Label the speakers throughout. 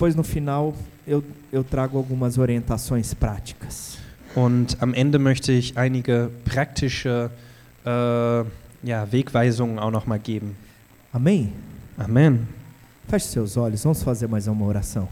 Speaker 1: Pois no final eu, eu trago algumas orientações práticas.
Speaker 2: Und am Ende möchte ich einige praktische äh, ja, Wegweisungen auch noch mal geben.
Speaker 1: Amém?
Speaker 2: Amen.
Speaker 1: Feche seus olhos, vamos fazer mais uma oração.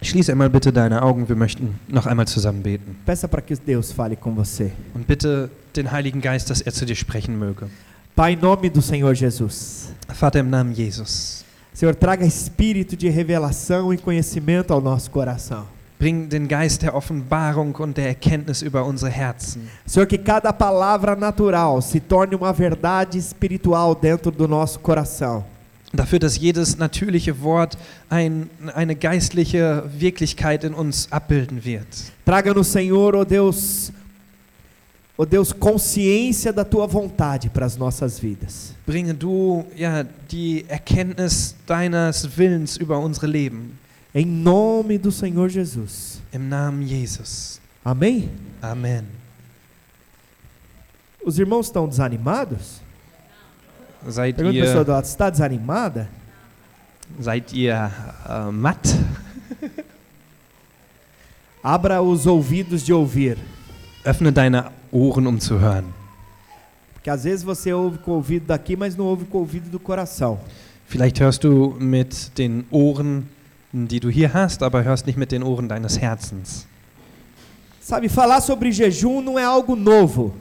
Speaker 2: Schließ einmal bitte deine Augen, wir möchten noch einmal zusammen beten.
Speaker 1: Peça para que Deus fale com você.
Speaker 2: Und bitte den Heiligen Geist, dass er zu dir sprechen möge.
Speaker 1: Pai, em nome do Senhor Jesus.
Speaker 2: Vater im Namen Jesus,
Speaker 1: Senhor, traga espírito de revelação e conhecimento ao nosso coração.
Speaker 2: bring den Geist der Offenbarung und der Erkenntnis über unsere Herzen.
Speaker 1: Senhor, que cada palavra natural se torne uma verdade espiritual dentro do nosso coração.
Speaker 2: Dafür, dass jedes natürliche Wort ein, eine geistliche Wirklichkeit in uns abbilden wird.
Speaker 1: Traga-nos, Senhor, ó Deus, ó Deus, consciência da tua vontade para as nossas vidas.
Speaker 2: Bringe du ja die Erkenntnis deines Willens über unsere Leben.
Speaker 1: Em nome do Senhor Jesus.
Speaker 2: Im Namen Jesus.
Speaker 1: Amém?
Speaker 2: Amen.
Speaker 1: Os irmãos estão desanimados?
Speaker 2: Seid
Speaker 1: Pergunta a pessoa
Speaker 2: ihr,
Speaker 1: do lado, está desanimada?
Speaker 2: seid ihr äh, matt?
Speaker 1: Abra os ouvidos de ouvir.
Speaker 2: Öffne deine Ohren, um zu hören.
Speaker 1: Porque às vezes você ouve com o ouvido daqui, mas não ouve com o ouvido do coração.
Speaker 2: Vielleicht hörst du mit den Ohren, die du hier hast, aber hörst nicht mit den Ohren deines Herzens.
Speaker 1: Sabe, falar sobre jejum não é algo novo.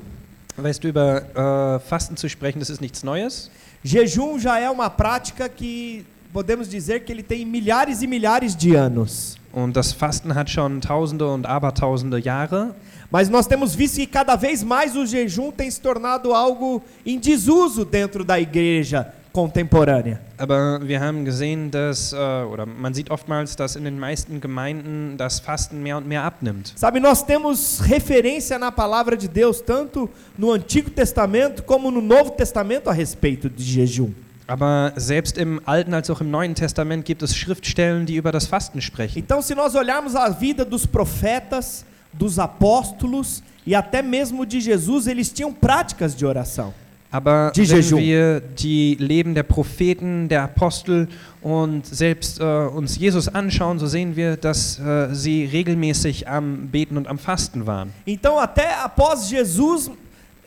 Speaker 2: Weißt du, über äh, Fasten zu sprechen, das ist nichts Neues.
Speaker 1: Jejum já é uma prática que podemos dizer que ele tem milhares e milhares de anos.
Speaker 2: Und das Fasten hat schon tausende und abertausende Jahre.
Speaker 1: Mas nós temos visto que cada vez mais o jejum tem se tornado algo em desuso dentro da igreja contemporânea.
Speaker 2: Aber wir haben gesehen, dass, äh, oder man sieht oftmals, dass in den meisten Gemeinden das Fasten mehr und mehr abnimmt.
Speaker 1: Sabe, nós temos referência na palavra de Deus, tanto no Antigo Testamento como no Novo Testamento, a respeito de jejum.
Speaker 2: Aber selbst im Alten als auch im Neuen Testament gibt es Schriftstellen, die über das Fasten sprechen.
Speaker 1: Então, se nós olharmos a vida dos profetas, dos apóstolos e até mesmo de Jesus, eles tinham práticas de oração.
Speaker 2: Aber
Speaker 1: Die
Speaker 2: wenn
Speaker 1: Jejum.
Speaker 2: wir die Leben der Propheten, der Apostel und selbst äh, uns Jesus anschauen, so sehen wir, dass äh, sie regelmäßig am Beten und am Fasten waren.
Speaker 1: Então, até após Jesus,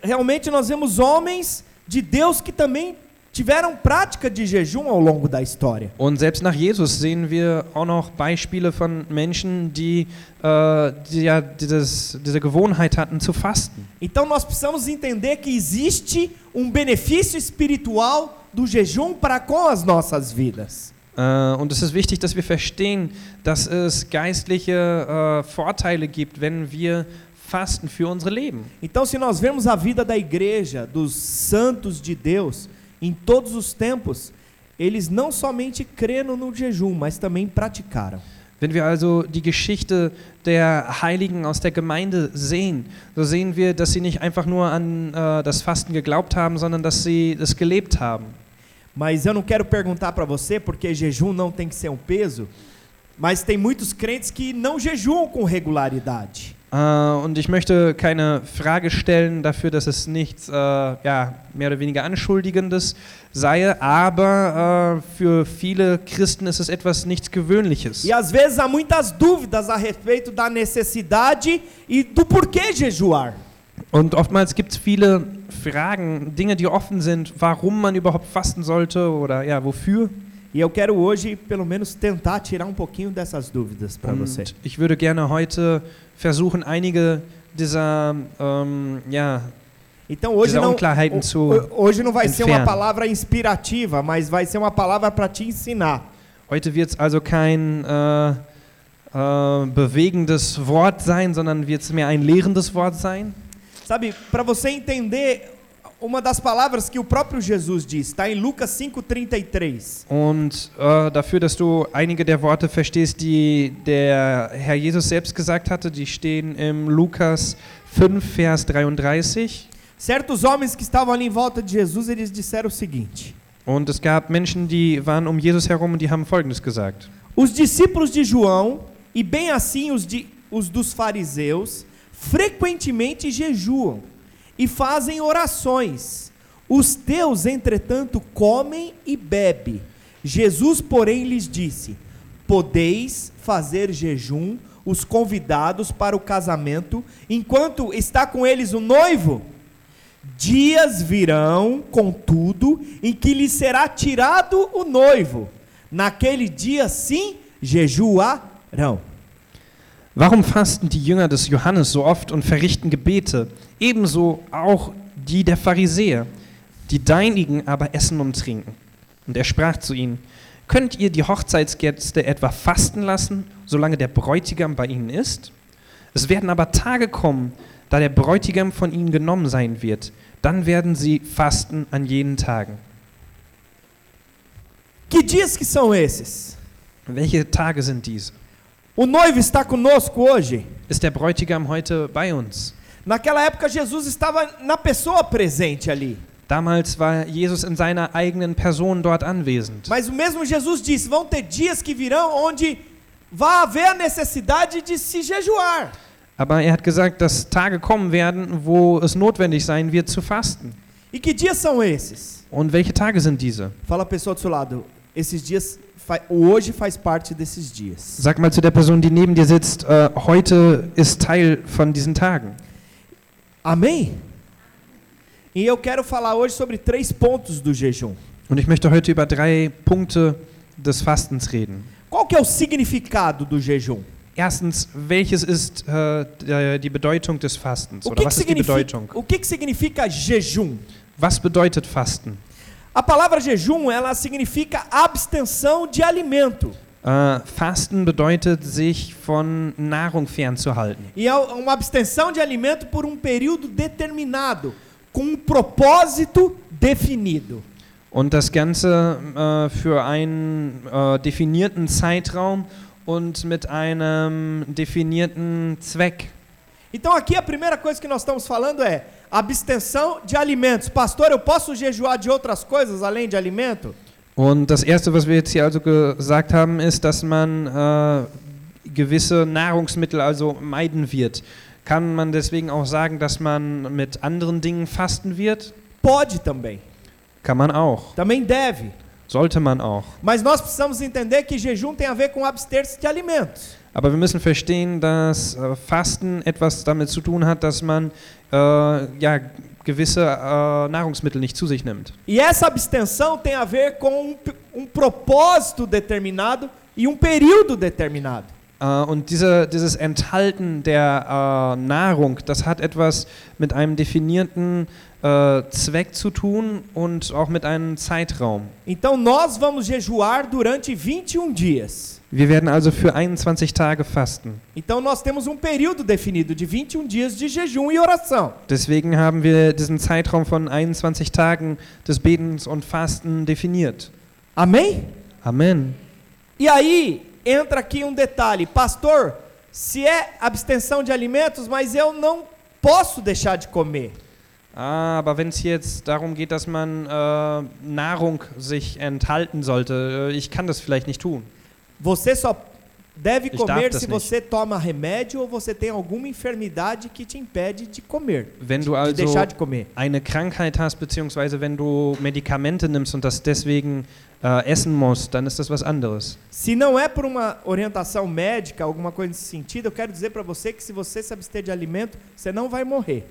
Speaker 1: realmente nós vemos homens de Deus que também tiveram prática de jejum ao longo da história.
Speaker 2: Und selbst nach Jesus sehen wir auch noch Beispiele von Menschen, die, äh, die ja dieses, diese Gewohnheit hatten zu fasten.
Speaker 1: Então, nós precisamos entender que existe um benefício espiritual do jejum para com as nossas vidas.
Speaker 2: Äh, und es ist wichtig, dass wir verstehen, dass es geistliche äh, Vorteile gibt, wenn wir fasten für unsere Leben.
Speaker 1: Então, se nós vemos a vida da igreja, dos santos de Deus, em todos os tempos, eles não somente creram no jejum, mas também praticaram.
Speaker 2: Wenn wir also die Geschichte der Heiligen aus der Gemeinde sehen, so sehen wir, dass sie nicht einfach nur an äh, das Fasten geglaubt haben, sondern dass sie es gelebt haben.
Speaker 1: Mas eu não quero perguntar para você, porque jejum não tem que ser um peso, mas tem muitos crentes que não jejuam com regularidade.
Speaker 2: Äh, und ich möchte keine Frage stellen dafür, dass es nichts äh, ja, mehr oder weniger Anschuldigendes sei, aber äh, für viele Christen ist es etwas nichts Gewöhnliches.
Speaker 1: E às vezes há muitas dúvidas a respeito da necessidade e do porquê jejuar.
Speaker 2: Und oftmals gibt es viele Fragen, Dinge, die offen sind, warum man überhaupt fasten sollte oder ja, wofür.
Speaker 1: E eu quero hoje, pelo menos, tentar tirar um pouquinho dessas dúvidas para você.
Speaker 2: Ich würde gerne heute versuchen, einige dieser ähm, ja,
Speaker 1: Então hoje não, hoje não vai ser uma
Speaker 2: entfernen.
Speaker 1: palavra inspirativa, mas vai ser uma palavra para te ensinar.
Speaker 2: Heute wird es also kein äh, äh, bewegendes Wort sein, sondern wird es mehr ein lehrendes Wort sein.
Speaker 1: Sabe, para você entender uma das palavras que o próprio Jesus diz, está em Lucas 5:33.
Speaker 2: Und äh, dafür, dass du einige der Worte verstehst, die der Herr Jesus selbst gesagt hatte, die stehen im Lukas 5, Vers 33.
Speaker 1: Certos homens que estavam ali em volta de Jesus, eles disseram o seguinte:
Speaker 2: Und es gab Menschen, die waren um Jesus herum und die haben Folgendes gesagt.
Speaker 1: Os discípulos de João e bem assim os, de, os dos fariseus frequentemente jejuam e fazem orações. Os teus, entretanto, comem e bebem. Jesus, porém, lhes disse: podeis fazer jejum os convidados para o casamento, enquanto está com eles o noivo? Dias virão, contudo, em que lhe será tirado o noivo. Naquele dia, sim, jejuarão.
Speaker 2: Warum fasten die Jünger des Johannes so oft und verrichten Gebete? Ebenso auch die der Pharisäer. Die Deinigen aber essen und trinken. Und er sprach zu ihnen, Könnt ihr die Hochzeitsgäste etwa fasten lassen, solange der Bräutigam bei ihnen ist? Es werden aber Tage kommen, da der Bräutigam von ihnen genommen sein wird. Dann werden sie fasten an jenen Tagen.
Speaker 1: Que dias que são esses?
Speaker 2: Welche Tage sind diese?
Speaker 1: O noivo está conosco hoje.
Speaker 2: Ist der Bräutigam heute bei uns?
Speaker 1: Naquela época, Jesus estava na pessoa presente ali.
Speaker 2: Damals war Jesus in seiner eigenen Person dort anwesend.
Speaker 1: Mas o mesmo Jesus disse: vão ter dias que virão onde vai haver a necessidade de se jejuar.
Speaker 2: Aber er hat gesagt, dass Tage kommen werden, wo es notwendig sein wird zu fasten.
Speaker 1: E que dias são esses?
Speaker 2: Und welche Tage sind diese?
Speaker 1: Fala a pessoa do seu lado. Esses dias, hoje faz parte desses dias.
Speaker 2: Sag mal zu der Person, die neben dir sitzt, äh, heute ist Teil von diesen Tagen.
Speaker 1: Amém? E eu quero falar hoje sobre três pontos do jejum.
Speaker 2: Und ich möchte heute über drei Punkte des Fastens reden.
Speaker 1: Qual que é o significado do jejum?
Speaker 2: Erstens, welches ist der- die Bedeutung des Fastens?
Speaker 1: O
Speaker 2: Oder
Speaker 1: que, que
Speaker 2: was ist die Bedeutung?
Speaker 1: o que, que significa jejum?
Speaker 2: Was bedeutet Fasten?
Speaker 1: A palavra jejum, ela significa abstenção de alimento.
Speaker 2: Äh, Fasten bedeutet, sich von Nahrung fernzuhalten.
Speaker 1: E é uma abstenção de alimento por um período determinado, com um propósito definido.
Speaker 2: Und das Ganze äh, für einen äh, definierten Zeitraum und mit einem definierten Zweck.
Speaker 1: Então aqui a primeira coisa que nós estamos falando é abstenção de alimentos. Pastor, eu posso jejuar de outras coisas além de alimento?
Speaker 2: Und das Erste, was wir jetzt hier also gesagt haben, ist, dass man äh, gewisse Nahrungsmittel also meiden wird. Kann man deswegen auch sagen, dass man mit anderen Dingen fasten wird?
Speaker 1: Pode também.
Speaker 2: Kann man auch.
Speaker 1: Também deve.
Speaker 2: Sollte man auch.
Speaker 1: Mas nós precisamos entender que jejum tem a ver com abster-se de alimentos.
Speaker 2: Aber wir müssen verstehen, dass äh, Fasten etwas damit zu tun hat, dass man äh, ja, gewisse äh, Nahrungsmittel nicht zu sich nimmt.
Speaker 1: E essa abstenção tem a ver com um, um propósito determinado e um período determinado.
Speaker 2: Äh, und diese, dieses Enthalten der äh, Nahrung, das hat etwas mit einem definierten äh, Zweck zu tun und auch mit einem Zeitraum.
Speaker 1: Então nós vamos jejuar durante 21 dias.
Speaker 2: Wir werden also für 21 Tage fasten.
Speaker 1: Então nós temos um período definido de 21 dias de jejum e oração.
Speaker 2: Deswegen haben wir diesen Zeitraum von 21 Tagen des Betens und Fasten definiert.
Speaker 1: Amém?
Speaker 2: Amen.
Speaker 1: E aí entra aqui um detalhe, pastor, se é abstenção de alimentos, mas eu não posso deixar de comer.
Speaker 2: Ah, aber wenn es jetzt darum geht, dass man äh, Nahrung sich enthalten sollte, äh, ich kann das vielleicht nicht tun.
Speaker 1: Você só deve
Speaker 2: Ich
Speaker 1: comer
Speaker 2: das
Speaker 1: se
Speaker 2: nicht.
Speaker 1: você toma remédio ou você tem alguma enfermidade que te impede de comer,
Speaker 2: Wenn du
Speaker 1: de
Speaker 2: also
Speaker 1: deixar de comer.
Speaker 2: eine Krankheit hast, beziehungsweise wenn du Medikamente nimmst und das deswegen äh, essen musst, dann ist das was anderes.
Speaker 1: Se não é por uma orientação médica, alguma coisa nesse sentido, eu quero dizer para você que se você se abster de alimento, você não vai morrer.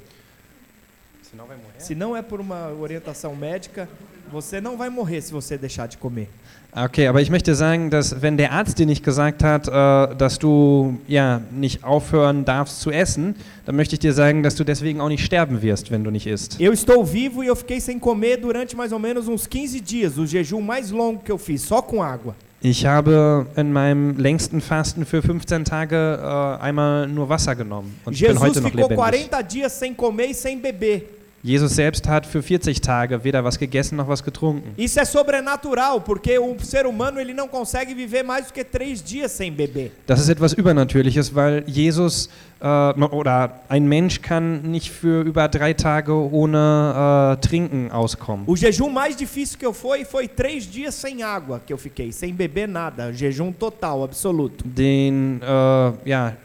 Speaker 1: Se não é por uma orientação médica, você não vai morrer se você deixar de comer.
Speaker 2: Okay, aber ich möchte sagen, dass wenn der Arzt dir nicht gesagt hat, äh, dass du ja nicht aufhören darfst zu essen, dann möchte ich dir sagen, dass du deswegen auch nicht sterben wirst, wenn du nicht isst.
Speaker 1: Eu estou vivo e eu fiquei sem comer durante mais ou menos uns 15 dias, o jejum mais longo que eu fiz, só com água.
Speaker 2: Ich habe in meinem längsten Fasten für 15 Tage äh, einmal nur Wasser genommen und ich bin
Speaker 1: Jesus
Speaker 2: heute noch
Speaker 1: ficou
Speaker 2: lebendig.
Speaker 1: 40 dias sem comer e sem beber.
Speaker 2: Jesus selbst hat für 40 Tage weder was gegessen noch was getrunken.
Speaker 1: Isso é sobrenatural, porque o ser humano ele não consegue viver mais do que três dias sem beber.
Speaker 2: Das ist etwas Übernatürliches, weil Jesus äh, oder ein Mensch kann nicht für über drei Tage ohne äh, Trinken auskommen.
Speaker 1: O jejum mais difícil que eu fui foi três dias sem água que eu fiquei, sem beber nada, jejum total, absoluto.
Speaker 2: Den, äh, ja,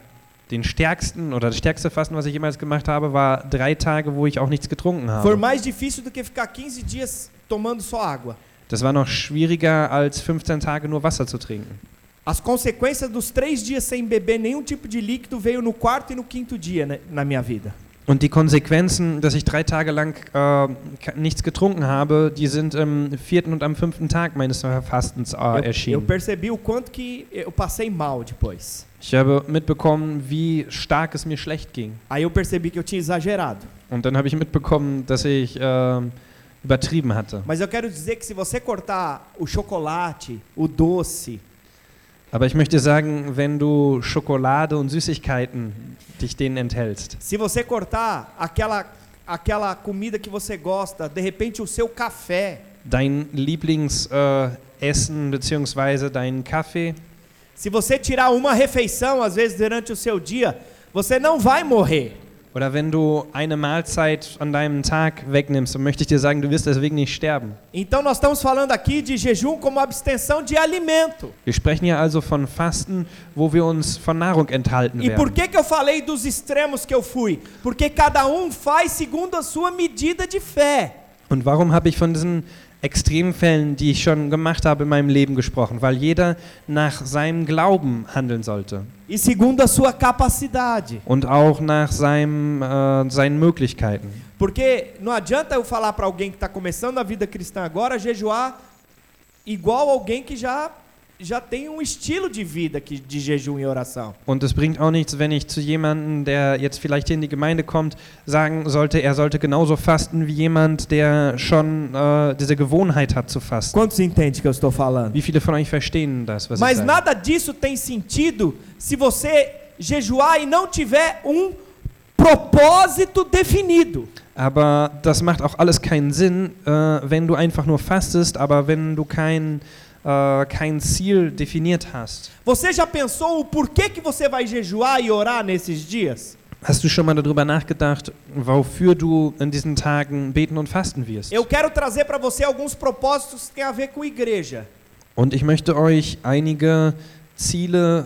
Speaker 2: den stärksten oder das stärkste Fasten, was ich jemals gemacht habe, war drei Tage, wo ich auch nichts getrunken
Speaker 1: Foi
Speaker 2: habe.
Speaker 1: mais difícil do que ficar 15 dias tomando só água.
Speaker 2: Das war noch schwieriger als 15 Tage nur Wasser zu trinken.
Speaker 1: As consequências dos três dias sem beber nenhum tipo de líquido veio no quarto e no quinto dia né, na minha vida.
Speaker 2: Und die Konsequenzen, dass ich drei Tage lang äh, nichts getrunken habe, die sind am vierten und am fünften Tag meines Fastens äh,
Speaker 1: Eu, eu
Speaker 2: erschienen.
Speaker 1: percebi o quanto que eu passei mal depois.
Speaker 2: Ich habe mitbekommen, wie stark es mir schlecht ging.
Speaker 1: Aí eu percebi que eu tinha exagerado.
Speaker 2: Und dann habe ich mitbekommen, dass ich ähm, übertrieben hatte.
Speaker 1: Mas eu quero dizer que se você cortar o chocolate, o doce,
Speaker 2: Aber ich möchte sagen, wenn du Schokolade und Süßigkeiten dich denen enthältst,
Speaker 1: se você cortar aquela aquela comida que você gosta, de repente o seu café,
Speaker 2: dein Lieblingsessen äh, Essen beziehungsweise deinen Kaffee,
Speaker 1: se você tirar uma refeição às vezes durante o seu dia, você não vai morrer.
Speaker 2: oder wenn du eine Mahlzeit an deinem Tag wegnimmst, dann möchte ich dir sagen, du wirst deswegen nicht sterben.
Speaker 1: Então nós estamos falando aqui de jejum como abstenção de alimento.
Speaker 2: Wir sprechen hier also von Fasten, wo wir uns von Nahrung enthalten
Speaker 1: E por que, que eu falei dos extremos que eu fui? Porque cada um faz segundo a sua medida de fé.
Speaker 2: Und warum habe ich von diesen Extremfällen, die ich schon gemacht habe in meinem Leben gesprochen? Weil jeder nach seinem Glauben handeln sollte
Speaker 1: E segundo a sua capacidade.
Speaker 2: und auch nach seinem, äh, seinen Möglichkeiten.
Speaker 1: Porque não adianta eu falar para alguém que está começando a vida cristã agora jejuar igual alguém que já já tem um estilo de vida que, de jejum e oração.
Speaker 2: Und es bringt auch nichts, wenn ich zu jemandem, der jetzt vielleicht hier in die Gemeinde kommt, sagen sollte, er sollte genauso fasten wie jemand, der schon äh, diese Gewohnheit hat zu fasten.
Speaker 1: Quantos entendem que eu estou falando?
Speaker 2: Wie viele von euch verstehen das, was ich
Speaker 1: Mas
Speaker 2: sage?
Speaker 1: nada disso tem sentido se você jejuar e não tiver um propósito definido.
Speaker 2: Aber das macht auch alles keinen Sinn, äh, wenn du einfach nur fastest, aber wenn du kein, äh, kein Ziel definiert hast.
Speaker 1: Você já pensou o porquê que você vai jejuar e orar nesses dias?
Speaker 2: Hast du schon mal darüber nachgedacht, wofür du in diesen Tagen beten und fasten wirst?
Speaker 1: Eu quero trazer para você alguns propósitos que têm a ver com igreja.
Speaker 2: Und ich möchte euch einige Ziele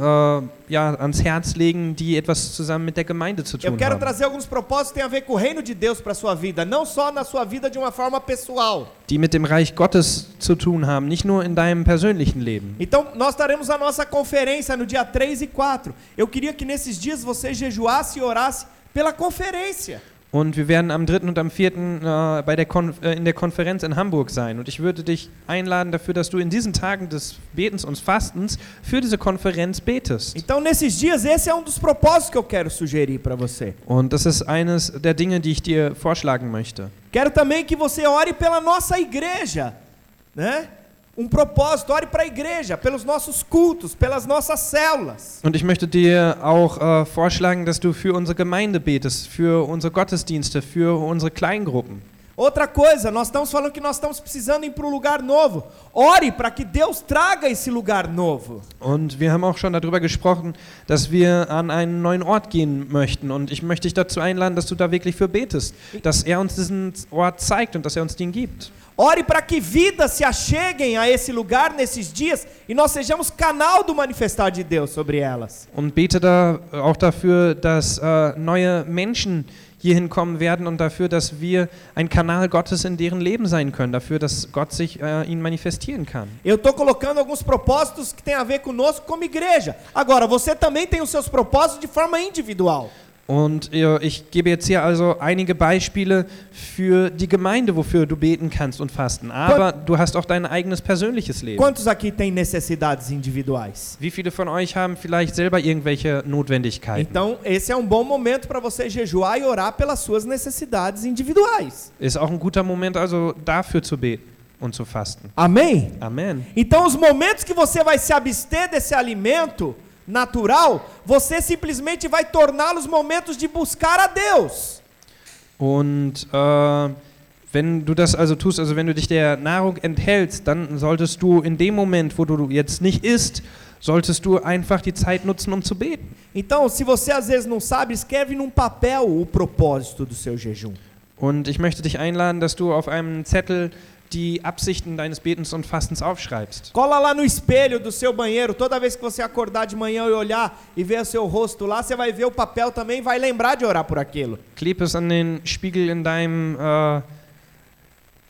Speaker 2: äh, ja, ans Herz legen, die etwas zusammen mit der Gemeinde zu
Speaker 1: Eu
Speaker 2: tun
Speaker 1: quero
Speaker 2: haben.
Speaker 1: trazer alguns propósitos que têm a ver com o reino de Deus para sua vida, não só na sua vida de uma forma pessoal.
Speaker 2: Die mit dem Reich Gottes zu tun haben, nicht nur in deinem persönlichen Leben.
Speaker 1: Então, nós teremos a nossa conferência no dia 3 e 4. Eu queria que nesses dias você jejuasse e orasse pela conferência.
Speaker 2: Und wir werden am 3. und am 4. Äh, bei der äh, in der Konferenz in Hamburg sein. Und ich würde dich einladen dafür, dass du in diesen Tagen des Betens und Fastens für diese Konferenz betest.
Speaker 1: Então, nesses dias, esse é um dos propósitos que eu quero sugerir para você.
Speaker 2: Und das ist eines der Dinge, die ich dir vorschlagen möchte.
Speaker 1: Quero também que você ore pela nossa igreja, né? Um propósito, ore para a igreja, pelos nossos cultos, pelas nossas células.
Speaker 2: Und ich möchte dir auch äh, vorschlagen, dass du für unsere Gemeinde betest, für unsere Gottesdienste, für unsere Kleingruppen.
Speaker 1: Outra coisa, nós estamos falando que nós estamos precisando ir para um lugar novo. Ore para que Deus traga esse lugar novo.
Speaker 2: Und wir haben auch schon darüber gesprochen, dass wir an einen neuen Ort gehen möchten. Und ich möchte dich dazu einladen, dass du da wirklich für betest, dass er uns diesen Ort zeigt und dass er uns den gibt.
Speaker 1: Ore para que vidas se acheguem a esse lugar nesses dias e nós sejamos canal do manifestar de Deus sobre elas.
Speaker 2: Und bete da auch dafür, dass äh, neue Menschen hierhin kommen werden und dafür, dass wir ein Kanal Gottes in deren Leben sein können, dafür, dass Gott sich äh, ihnen manifestieren kann.
Speaker 1: Eu estou colocando alguns propósitos que têm a ver conosco como igreja. Agora, você também tem os seus propósitos de forma individual.
Speaker 2: Und ich gebe jetzt hier also einige Beispiele für die Gemeinde, wofür du beten kannst und fasten. Aber du hast auch dein eigenes persönliches Leben.
Speaker 1: Quantos aqui têm necessidades individuais?
Speaker 2: Wie viele von euch haben vielleicht selber irgendwelche Notwendigkeiten?
Speaker 1: Então, esse é um bom momento para você jejuar e orar pelas suas necessidades individuais.
Speaker 2: Ist auch ein guter Moment, also dafür zu beten und zu fasten.
Speaker 1: Amém?
Speaker 2: Amen.
Speaker 1: Então, os momentos que você vai se abster desse alimento natural, você simplesmente vai torná-los momentos de buscar a Deus.
Speaker 2: Und äh, wenn du das also tust, also wenn du dich der Nahrung enthältst, dann solltest du in dem Moment, wo du jetzt nicht isst, solltest du einfach die Zeit nutzen, um zu beten.
Speaker 1: Então, se você às vezes não sabe, escreve num papel o propósito do seu jejum.
Speaker 2: Und ich möchte dich einladen, dass du auf einem Zettel die Absichten deines Betens und Fastens aufschreibst.
Speaker 1: Cola lá no espelho do seu banheiro, toda vez que você acordar de manhã e olhar e ver o seu rosto lá, você vai ver o papel também vai lembrar de orar por aquilo.
Speaker 2: Kleb es an den Spiegel in deinem, äh,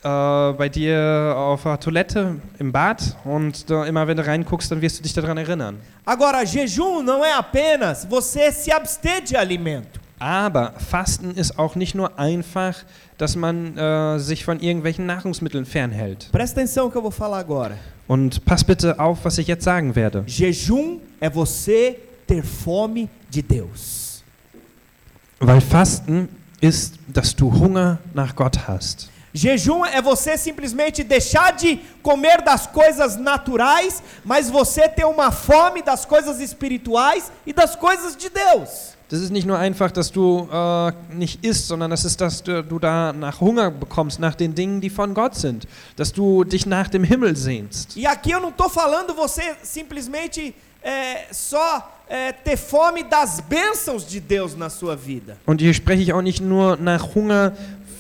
Speaker 2: äh, bei dir auf der Toilette im Bad und da, immer wenn du reinguckst, dann wirst du dich daran erinnern.
Speaker 1: Agora, jejum não é apenas você se abster de alimento.
Speaker 2: Aber Fasten ist auch nicht nur einfach, dass man äh, sich von irgendwelchen Nahrungsmitteln fernhält.
Speaker 1: Presta atenção que eu vou falar agora.
Speaker 2: Und pass bitte auf, was ich jetzt sagen werde.
Speaker 1: Jejum é você ter fome de Deus.
Speaker 2: Weil Fasten ist, dass du Hunger nach Gott hast.
Speaker 1: Jejum é você simplesmente deixar de comer das coisas naturais, mas você ter uma fome das coisas espirituais e das coisas de Deus.
Speaker 2: Das ist nicht nur einfach, dass du äh, nicht isst, sondern das ist, dass du, du da nach Hunger bekommst, nach den Dingen, die von Gott sind. Dass du dich nach dem Himmel sehnst.
Speaker 1: E aqui eu não estou falando você simplesmente é, só é, ter fome das bênçãos de Deus na sua vida.
Speaker 2: Und hier spreche ich auch nicht nur nach Hunger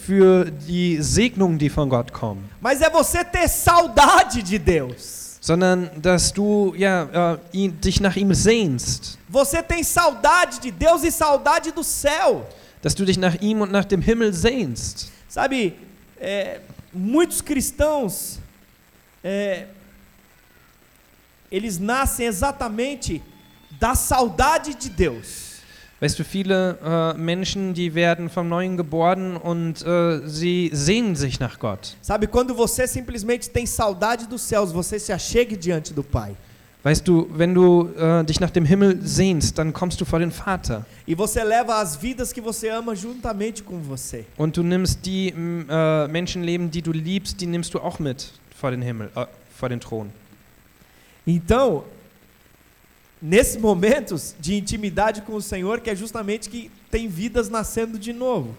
Speaker 2: für die Segnungen, die von Gott kommen,
Speaker 1: Mas é você ter saudade de Deus.
Speaker 2: Sondern dass du ja, äh, ihn, dich nach ihm sehnst.
Speaker 1: Você tem saudade de Deus e saudade do céu.
Speaker 2: Dass du dich nach ihm und nach dem Himmel sehnst.
Speaker 1: Sabe, é, muitos cristãos, é, eles nascem exatamente da saudade de Deus.
Speaker 2: Weißt du, viele äh, Menschen, die werden vom Neuen geboren und äh, sie sehnen sich nach Gott.
Speaker 1: Sabe, quando você simplesmente tem saudade dos céus, você se achegue diante do Pai.
Speaker 2: Weißt du, wenn du äh, dich nach dem Himmel sehnst, dann kommst du vor den Vater.
Speaker 1: E você leva as vidas que você ama juntamente com você.
Speaker 2: Und du nimmst die äh, Menschenleben, die du liebst, die nimmst du auch mit vor den Himmel, äh, vor den Thron.
Speaker 1: Então, nesses momentos de intimidade com o Senhor, que é justamente que tem vidas nascendo de novo.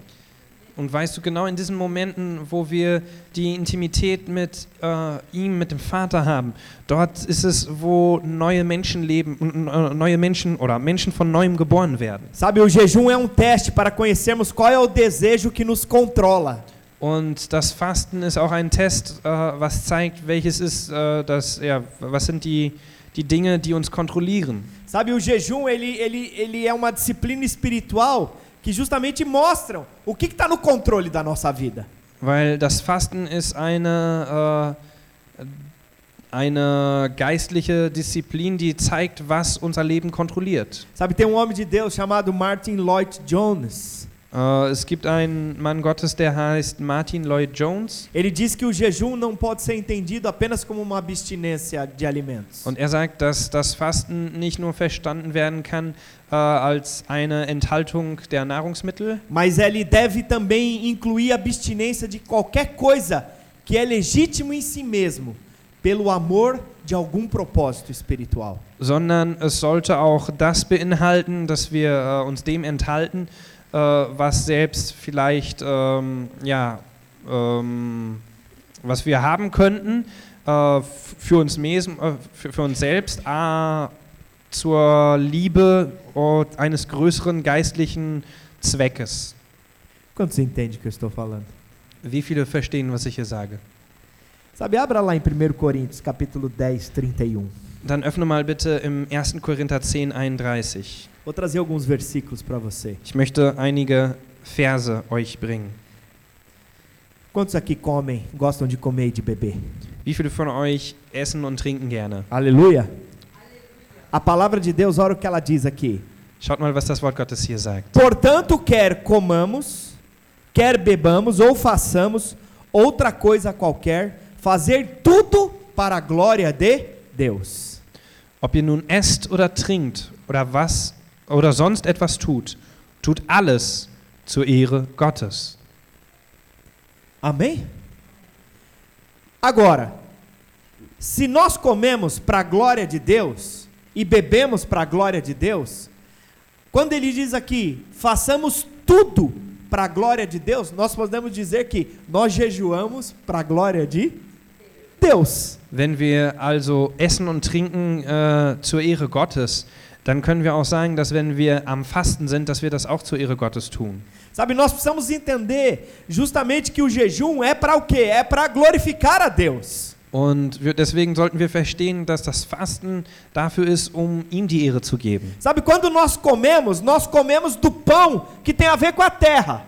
Speaker 2: Und weißt du, genau in diesen Momenten, wo wir die Intimität mit äh, ihm, mit dem Vater haben, dort ist es, wo neue Menschen leben, äh, neue Menschen oder Menschen von neuem geboren werden.
Speaker 1: Sabe, o jejum é um teste para conhecermos qual é o desejo que nos controla.
Speaker 2: Und das Fasten ist auch ein Test, äh, was zeigt, welches ist äh, das, ja, was sind die, die Dinge, die uns kontrollieren.
Speaker 1: Sabe, o jejum ele, ele, ele é uma disciplina espiritual que justamente mostram o que está no controle da nossa vida.
Speaker 2: Weil das Fasten ist eine, äh, eine geistliche Disziplin, die zeigt, was unser Leben kontrolliert.
Speaker 1: Sabe, tem um homem de Deus chamado Martin Lloyd Jones.
Speaker 2: Äh, es gibt einen Mann Gottes, der heißt Martin Lloyd Jones.
Speaker 1: Ele diz que o jejum não pode ser entendido apenas como uma abstinência de alimentos.
Speaker 2: Und er sagt, dass das Fasten nicht nur verstanden werden kann äh, als eine Enthaltung der Nahrungsmittel,
Speaker 1: Mas ele deve também incluir a abstinência de qualquer coisa que é legítimo em si mesmo, pelo amor de algum propósito espiritual.
Speaker 2: sondern es sollte auch das beinhalten, dass wir äh, uns dem enthalten, äh, was selbst vielleicht ähm, ja ähm, was wir haben könnten äh, für uns mes- äh, für, für uns selbst äh, zur Liebe eines größeren geistlichen Zweckes.
Speaker 1: Quantos entendem o que eu estou falando?
Speaker 2: Wie viele verstehen, was ich hier sage?
Speaker 1: Sabe, abra lá em 1 Coríntios, capítulo 10, 31.
Speaker 2: Dann öffne mal bitte im 1. Korinther 10, 31.
Speaker 1: Vou trazer alguns versículos para você.
Speaker 2: Ich möchte einige Verse euch bringen.
Speaker 1: Quantos aqui comem, gostam de comer e de beber?
Speaker 2: Wie viele von euch essen und trinken gerne?
Speaker 1: Aleluia. A palavra de Deus, olha o que ela diz aqui.
Speaker 2: Schaut mal, was das Wort Gottes hier sagt.
Speaker 1: Portanto, quer comamos, quer bebamos ou façamos outra coisa qualquer, fazer tudo para a glória de Deus.
Speaker 2: Ob ihr nun esst oder trinkt oder was oder sonst etwas tut, tut alles zur Ehre Gottes.
Speaker 1: Amém? Agora, se nós comemos para a glória de Deus e bebemos para a glória de Deus, quando ele diz aqui, façamos tudo para a glória de Deus, nós podemos dizer que nós jejuamos para a glória de Deus.
Speaker 2: Wenn wir also essen und trinken äh, zur Ehre Gottes, dann können wir auch sagen, dass wenn wir am Fasten sind, dass wir das auch zur Ehre Gottes tun.
Speaker 1: Sabe, nós precisamos entender justamente que o jejum é para o quê? É para glorificar a Deus.
Speaker 2: Und wir, deswegen sollten wir verstehen, dass das Fasten dafür ist, um ihm die Ehre zu geben.
Speaker 1: Sabe, quando nós comemos, nós comemos do pão que tem a ver com a terra.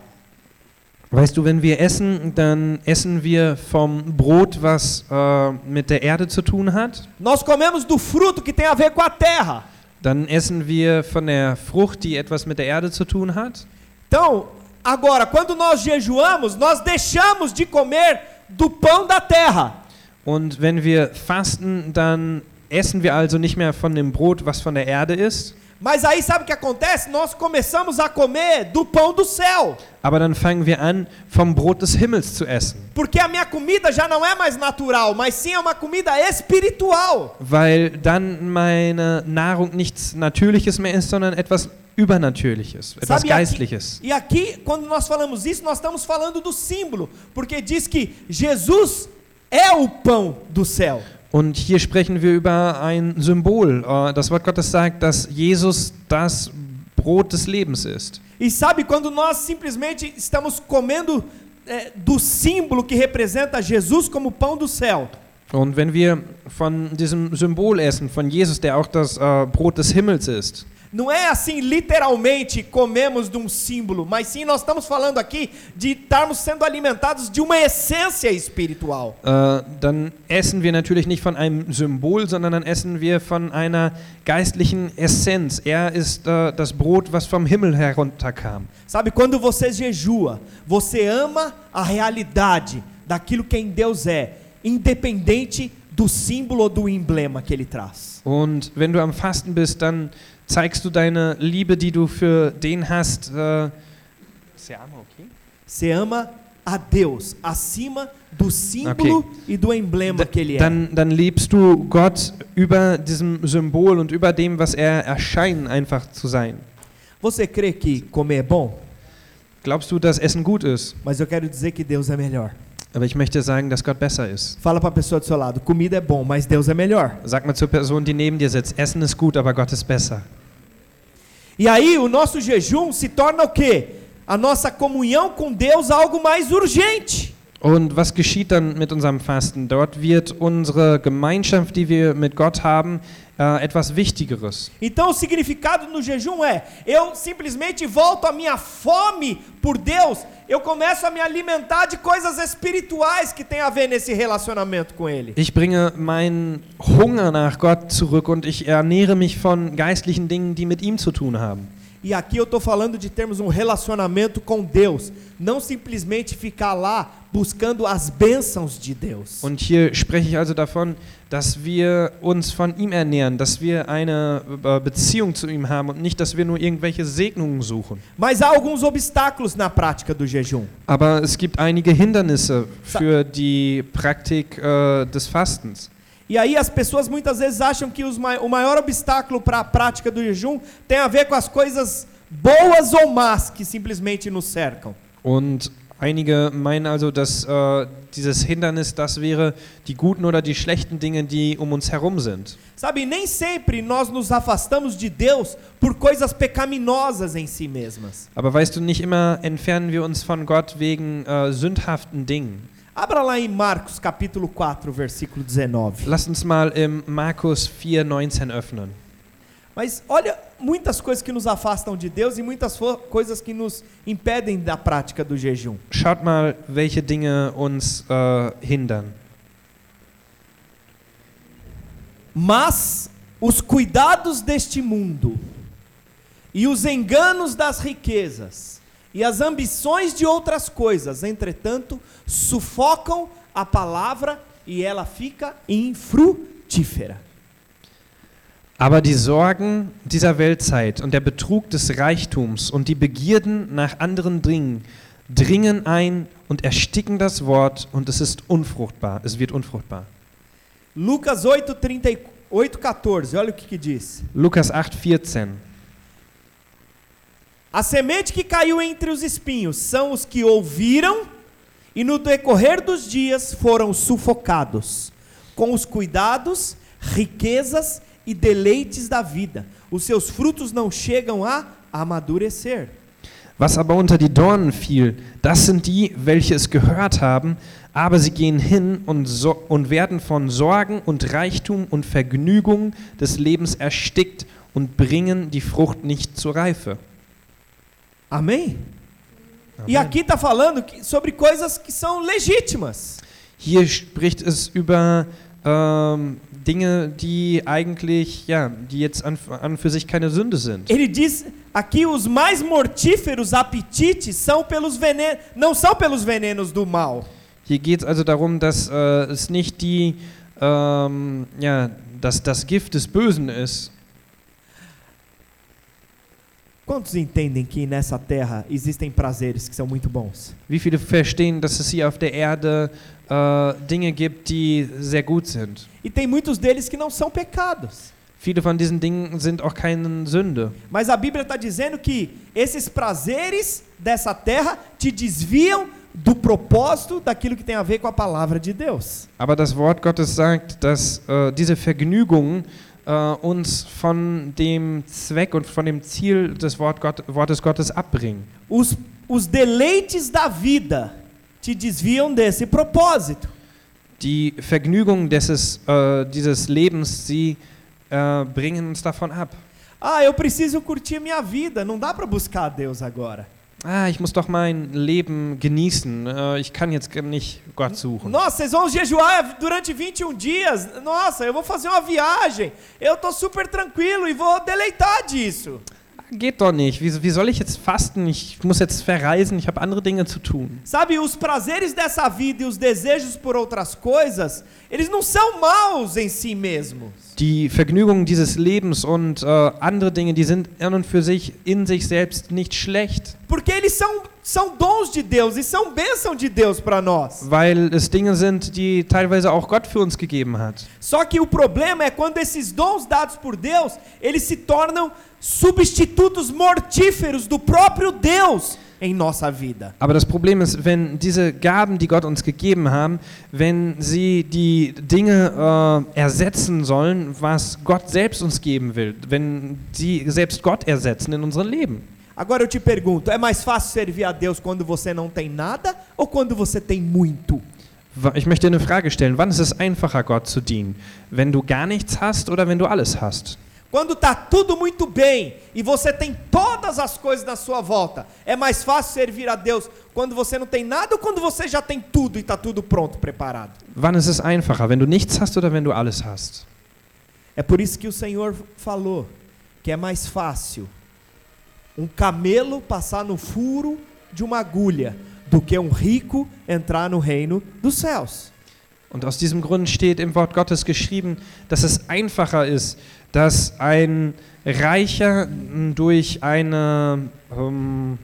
Speaker 2: Weißt du, wenn wir essen, dann essen wir vom Brot, was äh, mit der Erde zu tun hat.
Speaker 1: Nós comemos do fruto que tem a ver com a terra.
Speaker 2: Dann essen wir von der Frucht, die etwas mit der Erde zu tun hat.
Speaker 1: Então, agora, quando nós jejuamos, nós deixamos de comer do pão da terra.
Speaker 2: Und wenn wir fasten, dann essen wir also nicht mehr von dem Brot, was von der Erde ist.
Speaker 1: Mas aí sabe o que acontece? Nós começamos a comer do pão do céu.
Speaker 2: Aber dann fangen wir an, vom Brot des Himmels zu essen.
Speaker 1: Porque a minha comida já não é mais natural, mas sim é uma comida espiritual.
Speaker 2: Weil dann meine Nahrung nichts Natürliches mehr ist, sondern etwas Übernatürliches, etwas
Speaker 1: Sabe, e
Speaker 2: Geistliches.
Speaker 1: aqui, e aqui, quando nós falamos isso, nós estamos falando do símbolo, porque diz que Jesus é o pão do céu.
Speaker 2: Und hier sprechen wir über ein Symbol. Äh, Das Wort Gottes sagt, dass Jesus das Brot des Lebens ist.
Speaker 1: E sabe quando nós simplesmente estamos comendo é, do símbolo que representa Jesus como pão do céu?
Speaker 2: Und wenn wir von diesem Symbol essen, von Jesus, der auch das äh, Brot des Himmels ist,
Speaker 1: Não é assim literalmente comemos de um símbolo, mas sim nós estamos falando aqui de estarmos sendo alimentados de uma essência espiritual.
Speaker 2: äh, dann essen wir natürlich nicht von einem Symbol, sondern dann essen wir von einer geistlichen Essenz. Er ist äh, das Brot, was vom Himmel herunterkam.
Speaker 1: Sabe, quando você jejua, você ama a realidade daquilo quem Deus é, independente do símbolo ou do emblema que ele traz.
Speaker 2: Und wenn du am Fasten bist, dann zeigst du deine Liebe, die du für den hast. Äh, Sehr arm, okay?
Speaker 1: Você ama a Deus acima do símbolo e do emblema que ele é.
Speaker 2: Dann, dann liebst du Gott über diesem Symbol und über dem, was er erscheint, einfach zu sein.
Speaker 1: Você crê que comer é bom?
Speaker 2: Glaubst du, dass Essen gut ist?
Speaker 1: Mas eu quero dizer que Deus é melhor.
Speaker 2: Aber ich möchte sagen, dass Gott besser ist.
Speaker 1: Fala para a pessoa do seu lado, comida é bom, mas Deus é melhor.
Speaker 2: Sag mal zur Person, die neben dir sitzt, Essen ist gut, aber Gott ist besser.
Speaker 1: E aí o nosso jejum se torna o quê? A nossa comunhão com Deus algo mais urgente.
Speaker 2: Und was geschieht dann mit unserem Fasten? Dort wird unsere Gemeinschaft, die wir mit Gott haben, äh, etwas Wichtigeres.
Speaker 1: Então o significado no jejum é: eu simplesmente volto a minha fome por Deus, eu começo a me alimentar de coisas espirituais que tem a ver nesse relacionamento com Ele.
Speaker 2: Ich bringe meinen Hunger nach Gott zurück und ich ernähre mich von geistlichen Dingen, die mit ihm zu tun haben.
Speaker 1: E aqui eu estou falando de termos um relacionamento com Deus, não simplesmente ficar lá buscando as bênçãos de Deus.
Speaker 2: Und hier spreche ich also davon, dass wir uns von ihm ernähren, dass wir eine äh, Beziehung zu ihm haben und nicht, dass wir nur irgendwelche Segnungen suchen.
Speaker 1: Mas há alguns obstáculos na prática do jejum.
Speaker 2: Aber es gibt einige Hindernisse für die Praktik äh, des Fastens.
Speaker 1: E aí as pessoas muitas vezes acham que mai- o maior obstáculo para a prática do jejum tem a ver com as coisas boas ou más que simplesmente nos cercam.
Speaker 2: Und einige meinen also, dass äh, dieses Hindernis das wäre, die guten oder die schlechten Dinge, die um uns herum sind.
Speaker 1: Sabe, nem sempre nós nos afastamos de Deus por coisas pecaminosas em si mesmas.
Speaker 2: Aber weißt du, nicht immer entfernen wir uns von Gott wegen äh, sündhaften Dingen.
Speaker 1: Abra lá em Marcos capítulo 4, versículo 19.
Speaker 2: Lass uns mal im Markus 4,19 öffnen.
Speaker 1: Mas olha, muitas coisas que nos afastam de Deus e muitas coisas que nos impedem da prática do jejum.
Speaker 2: Schaut mal, welche Dinge uns äh, hindern.
Speaker 1: Mas os cuidados deste mundo e os enganos das riquezas e as ambições de outras coisas, entretanto, sufocam a palavra e ela fica infrutífera.
Speaker 2: Aber die Sorgen dieser Weltzeit und der Betrug des Reichtums und die Begierden nach anderen Dingen dringen ein und ersticken das Wort und es ist unfruchtbar, es wird unfruchtbar.
Speaker 1: Lucas 8, 38, 14, olha o que, que diz.
Speaker 2: Lukas 8,14.
Speaker 1: A semente que caiu entre os espinhos são os que ouviram e no decorrer dos dias foram sufocados com os cuidados, riquezas e deleites da vida. Os seus frutos não chegam a amadurecer.
Speaker 2: Was aber unter die Dornen fiel, das sind die, welche es gehört haben, aber sie gehen hin und, so und werden von Sorgen und Reichtum und Vergnügung des Lebens erstickt und bringen die Frucht nicht zur Reife.
Speaker 1: Amém? E aqui está falando que- sobre coisas que são legítimas.
Speaker 2: Hier spricht es über ähm, Dinge, die eigentlich, ja, die jetzt an, an für sich keine Sünde sind.
Speaker 1: Ele diz aqui os mais mortíferos apetites são pelos venenos, não são pelos venenos do mal.
Speaker 2: Hier geht es also darum, dass äh, es nicht die, ähm, ja, dass das Gift des Bösen ist.
Speaker 1: Quantos entendem que nessa terra existem prazeres que são muito bons?
Speaker 2: Wie viele verstehen, dass es hier auf der Erde äh, Dinge gibt, die sehr gut sind?
Speaker 1: E tem muitos deles que não são pecados.
Speaker 2: Viele von diesen Dingen sind auch keine Sünde.
Speaker 1: Mas a Bíblia está dizendo que esses prazeres dessa terra te desviam do propósito daquilo que tem a ver com a palavra de Deus.
Speaker 2: Aber das Wort Gottes sagt, dass äh, diese Vergnügungen äh, uns von dem Zweck und von dem Ziel des Wort Gott, Wortes Gottes abbringen.
Speaker 1: Os, os deleites da vida te desviam desse propósito.
Speaker 2: Die Vergnügungen äh, dieses Lebens, sie äh, bringen uns davon ab.
Speaker 1: Ah, eu preciso curtir minha vida, não dá para buscar a Deus agora.
Speaker 2: Ah, ich muss doch mein Leben genießen. Äh, ich kann jetzt nicht Gott suchen.
Speaker 1: Nossa, vocês vão jejuar durante 21 dias? Nossa, eu vou fazer uma viagem. Eu tô super tranquilo e vou deleitar disso.
Speaker 2: Geht doch nicht. Wie, wie soll ich jetzt fasten? Ich muss jetzt verreisen. Ich habe andere Dinge zu tun.
Speaker 1: Sabe, os prazeres dessa vida e os desejos por outras coisas, eles não são maus em si mesmos.
Speaker 2: Die Vergnügungen dieses Lebens und äh, andere Dinge, die sind an und für sich in sich selbst nicht schlecht,
Speaker 1: Porque eles são, são dons de Deus e são bênção de Deus para nós.
Speaker 2: weil es Dinge sind, die teilweise auch Gott für uns gegeben hat.
Speaker 1: Só que o problema é quando esses dons dados por Deus, eles se tornam substitutos mortíferos do próprio Deus em nossa vida.
Speaker 2: Aber das Problem ist, wenn diese Gaben, die Gott uns gegeben haben, wenn sie die Dinge äh, ersetzen sollen, was Gott selbst uns geben will, wenn sie selbst Gott ersetzen in unserem Leben.
Speaker 1: Agora eu te pergunto, é mais fácil servir a Deus quando você não tem nada ou quando você tem muito?
Speaker 2: Ich möchte eine Frage stellen. Wann ist es einfacher, Gott zu dienen? Wenn du gar nichts hast oder wenn du alles hast?
Speaker 1: Quando tá tudo muito bem e você tem todas as coisas na sua volta, é mais fácil servir a Deus quando você não tem nada ou quando você já tem tudo e está tudo pronto, preparado?
Speaker 2: Wann ist es einfacher? Wenn du nichts hast oder wenn du alles hast?
Speaker 1: É por isso que o Senhor falou que é mais fácil um camelo passar no furo de uma agulha do que um rico entrar no reino dos céus.
Speaker 2: Und aus diesem Grund steht im Wort Gottes geschrieben, dass es einfacher ist, dass ein Reicher durch eine ähm,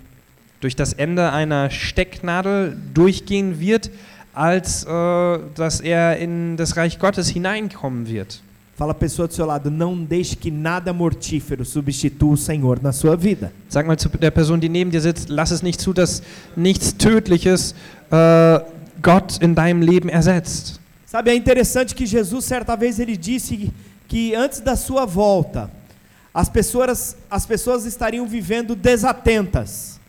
Speaker 2: durch das Ende einer Stecknadel durchgehen wird, als äh, dass er in das Reich Gottes hineinkommen wird.
Speaker 1: Fala a pessoa do seu lado, não deixe que nada mortífero substitua o Senhor na sua vida.
Speaker 2: Sag mal zu der Person, die neben dir sitzt, lass es nicht zu, dass nichts Tödliches äh, Gott in deinem Leben ersetzt.
Speaker 1: Sabe, é interessante que Jesus certa vez ele disse que antes da sua volta, as pessoas, as pessoas estariam vivendo desatentas.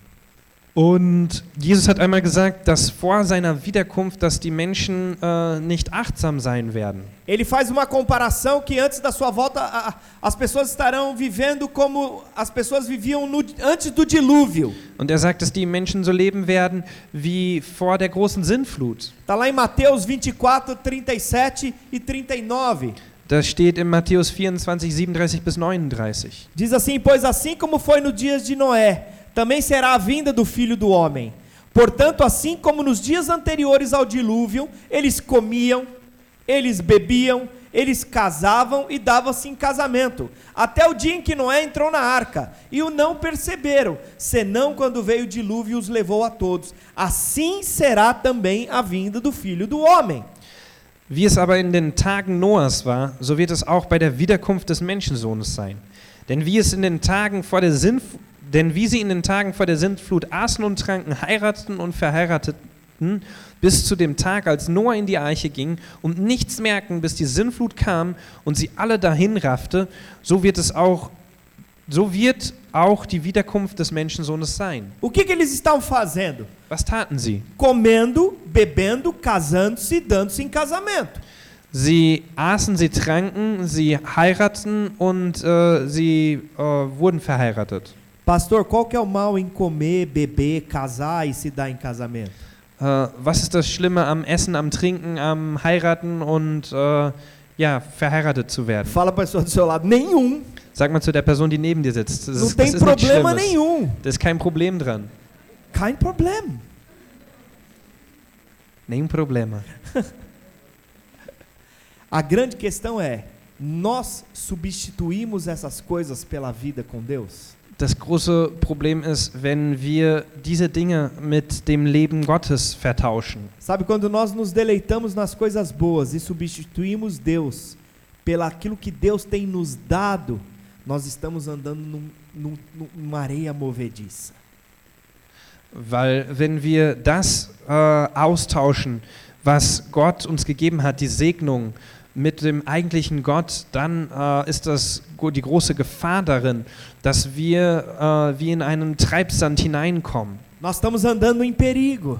Speaker 2: Und Jesus hat einmal gesagt, dass vor seiner Wiederkunft, dass die Menschen äh, nicht achtsam sein werden.
Speaker 1: Ele faz uma comparação que antes da sua volta a- as pessoas estarão vivendo como as pessoas viviam no- antes do dilúvio.
Speaker 2: Und er sagt, dass die Menschen so leben werden wie vor der großen Sintflut.
Speaker 1: Está lá em Mateus 24, 37 e 39.
Speaker 2: Das steht in Matthäus 24, 37 bis 39.
Speaker 1: Diz assim: Pois assim como foi no dias de Noé, também será a vinda do filho do homem. Portanto, assim como nos dias anteriores ao dilúvio, eles comiam, eles bebiam, eles casavam e davam-se em casamento, até o dia em que Noé entrou na arca, e o não perceberam, senão quando veio o dilúvio os levou a todos. Assim será também a vinda do filho do homem.
Speaker 2: Wie es aber in den Tagen Noahs war, so wird es auch bei der Wiederkunft des Menschensohnes sein. Denn wie es in den Tagen vor der Sintf denn wie sie in den Tagen vor der Sintflut aßen und tranken, heirateten und verheirateten, bis zu dem Tag, als Noah in die Arche ging und nichts merkten, bis die Sintflut kam und sie alle dahin raffte, so wird es auch so wird auch die Wiederkunft des Menschensohnes sein.
Speaker 1: O que, que eles estavam fazendo?
Speaker 2: Was taten sie?
Speaker 1: Comendo, bebendo, casando-se dando-se em casamento.
Speaker 2: Sie aßen, sie tranken, sie heirateten und äh, sie äh, wurden verheiratet.
Speaker 1: Pastor, qual que é o mal em comer, beber, casar e se dar em casamento?
Speaker 2: Äh, was ist das Schlimme am Essen, am Trinken, am Heiraten und äh, ja, verheiratet zu werden?
Speaker 1: Fala para a pessoa do seu lado, nenhum.
Speaker 2: Sag mal zu der Person, die neben dir sitzt. Das
Speaker 1: Não
Speaker 2: ist, das
Speaker 1: tem
Speaker 2: ist nichts
Speaker 1: problema
Speaker 2: Schlimmes.
Speaker 1: nenhum.
Speaker 2: Da ist kein Problem dran.
Speaker 1: Kein problema.
Speaker 2: Nenhum Problema.
Speaker 1: A grande questão é, nós substituímos essas coisas pela vida com Deus?
Speaker 2: Das große Problem ist, wenn wir diese Dinge mit dem Leben Gottes vertauschen.
Speaker 1: Sabe, quando nós nos deleitamos nas coisas boas e substituímos Deus pela aquilo que Deus tem nos dado, nós estamos andando num, num, numa areia movediça.
Speaker 2: Weil wenn wir das äh, austauschen, was Gott uns gegeben hat, die Segnung mit dem eigentlichen Gott, dann äh, ist das die große Gefahr darin, dass wir äh, wie in einen Treibsand hineinkommen.
Speaker 1: Nós estamos andando em perigo.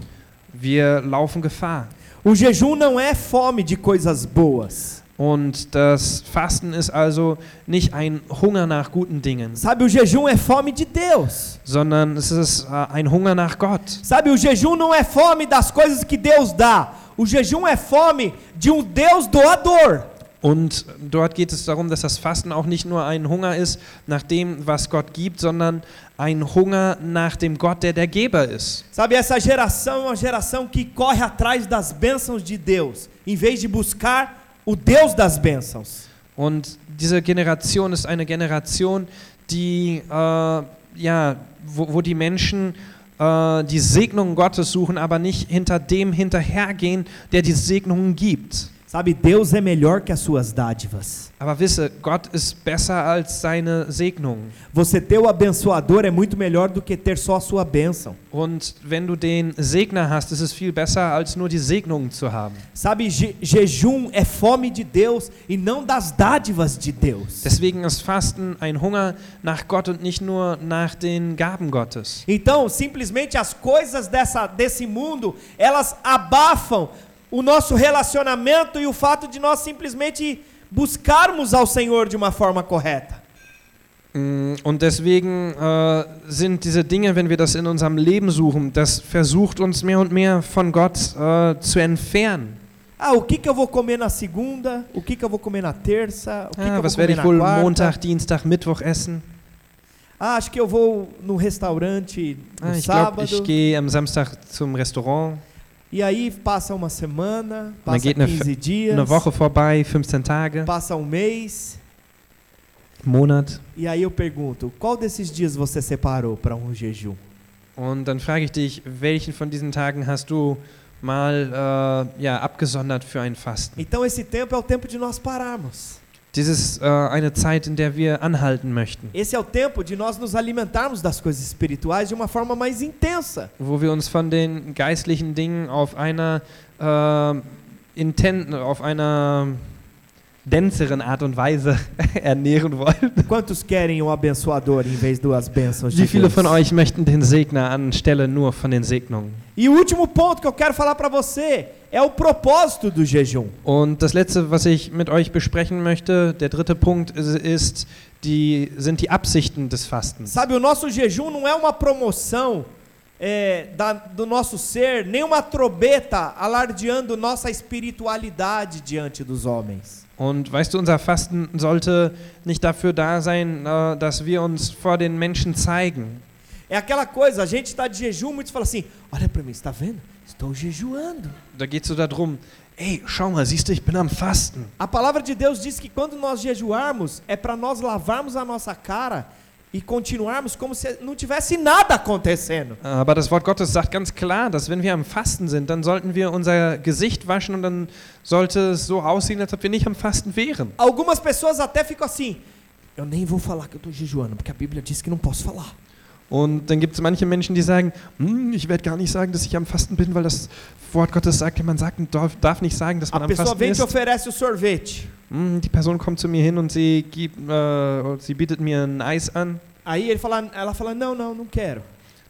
Speaker 2: Wir laufen Gefahr.
Speaker 1: O jejum não é fome de coisas boas.
Speaker 2: Und das Fasten ist also nicht ein Hunger nach guten Dingen,
Speaker 1: Sabe, o jejum é fome de Deus.
Speaker 2: sondern es ist äh, ein Hunger nach Gott.
Speaker 1: Sabe, o jejum não é fome das coisas que Deus dá. O jejum é fome de um Deus doador.
Speaker 2: Und dort geht es darum, dass das Fasten auch nicht nur ein Hunger ist nach dem, was Gott gibt, sondern ein Hunger nach dem Gott, der der Geber ist.
Speaker 1: Sabe, essa geração é uma geração que corre atrás das bênçãos de Deus, em vez de buscar o Deus das bênçãos.
Speaker 2: Und diese Generation ist eine Generation, die, äh, ja, wo, wo die Menschen äh, die Segnungen Gottes suchen, aber nicht hinter dem hinterhergehen, der die Segnungen gibt.
Speaker 1: Sabe, Deus é melhor que as suas dádivas.
Speaker 2: Aber wisse, Gott ist besser als seine Segnungen.
Speaker 1: Você ter o abençoador é muito melhor do que ter só a sua bênção.
Speaker 2: Und wenn du den Segner hast, ist es viel besser, als nur die Segnungen zu haben.
Speaker 1: Sabe, je jejum é fome de Deus e não das dádivas de Deus.
Speaker 2: Deswegen ist Fasten ein Hunger nach Gott und nicht nur nach den Gaben Gottes.
Speaker 1: Então, simplesmente as coisas dessa, desse mundo, elas abafam o nosso relacionamento e o fato de nós simplesmente buscarmos ao Senhor de uma forma correta.
Speaker 2: Mm, Und deswegen äh, sind diese Dinge, wenn wir das in unserem Leben suchen, das versucht uns mehr und mehr von Gott äh, zu entfernen.
Speaker 1: Ah, o que, que eu vou comer na segunda? O que, que eu vou comer na terça? O que, que
Speaker 2: Ah,
Speaker 1: eu vou
Speaker 2: was werde
Speaker 1: comer
Speaker 2: ich wohl
Speaker 1: quarta?
Speaker 2: Montag, Dienstag, Mittwoch essen?
Speaker 1: Ah, acho que eu vou no restaurante no
Speaker 2: Ah, ich
Speaker 1: sábado.
Speaker 2: ich gehe am Samstag zum Restaurant.
Speaker 1: E aí passa uma semana,
Speaker 2: Man
Speaker 1: passa
Speaker 2: geht eine
Speaker 1: 15 dias,
Speaker 2: Eine Woche vorbei, 15 Tage,
Speaker 1: passa um mês.
Speaker 2: Monat.
Speaker 1: E aí eu pergunto, qual desses dias você separou para um jejum?
Speaker 2: Und dann frage ich dich, welchen von diesen Tagen hast du mal äh, ja, abgesondert für ein Fasten?
Speaker 1: Então esse tempo é o tempo de nós pararmos.
Speaker 2: Dies ist äh, eine Zeit, in der wir anhalten möchten,
Speaker 1: Esse é o tempo de nós nos alimentarmos das coisas espirituais de uma forma mais intensa.
Speaker 2: wo wir uns von den geistlichen Dingen auf einer äh, inten auf einer denseren Art und Weise ernähren wollen.
Speaker 1: Quantos querem um abençoador em vez das bênçãos de
Speaker 2: Wie viele
Speaker 1: Deus?
Speaker 2: von euch möchten den Segner anstelle nur von den Segnungen?
Speaker 1: E o último ponto que eu quero falar para você é o propósito do jejum.
Speaker 2: Und das letzte, was ich mit euch besprechen möchte, der dritte Punkt ist, die, sind die Absichten des Fastens.
Speaker 1: Sabe, o nosso jejum não é uma promoção é, da- do nosso ser, nem uma trobeta alardeando nossa espiritualidade diante dos homens.
Speaker 2: Und weißt du, unser Fasten sollte nicht dafür da sein, äh, dass wir uns vor den Menschen zeigen.
Speaker 1: É aquela coisa, a gente está de jejum, muitos falam assim: olha para mim, está vendo? Estou jejuando.
Speaker 2: Da geht es so darum, ey, schau mal, siehst du, ich bin am Fasten.
Speaker 1: A palavra de Deus diz que quando nós jejuarmos, é para nós lavarmos a nossa cara e continuarmos como se não tivesse nada acontecendo.
Speaker 2: Aber das Wort Gottes sagt ganz klar, dass wenn wir am Fasten sind, dann sollten wir unser Gesicht waschen und dann sollte es so aussehen, als ob wir nicht am Fasten wären.
Speaker 1: Algumas pessoas até ficam assim: eu nem vou falar que eu estou jejuando, porque a Bíblia diz que não posso falar.
Speaker 2: Und dann gibt es manche Menschen, die sagen, hm, ich werde gar nicht sagen, dass ich am Fasten bin, weil das Wort Gottes sagt, man sagt, darf, darf nicht sagen, dass man
Speaker 1: A
Speaker 2: am Fasten
Speaker 1: e
Speaker 2: ist.
Speaker 1: oferece o sorvete.
Speaker 2: Hm, die Person kommt zu mir hin und sie, gibt, äh, sie bietet mir ein Eis an
Speaker 1: Aí ele fala, ela fala: não, não, não quero.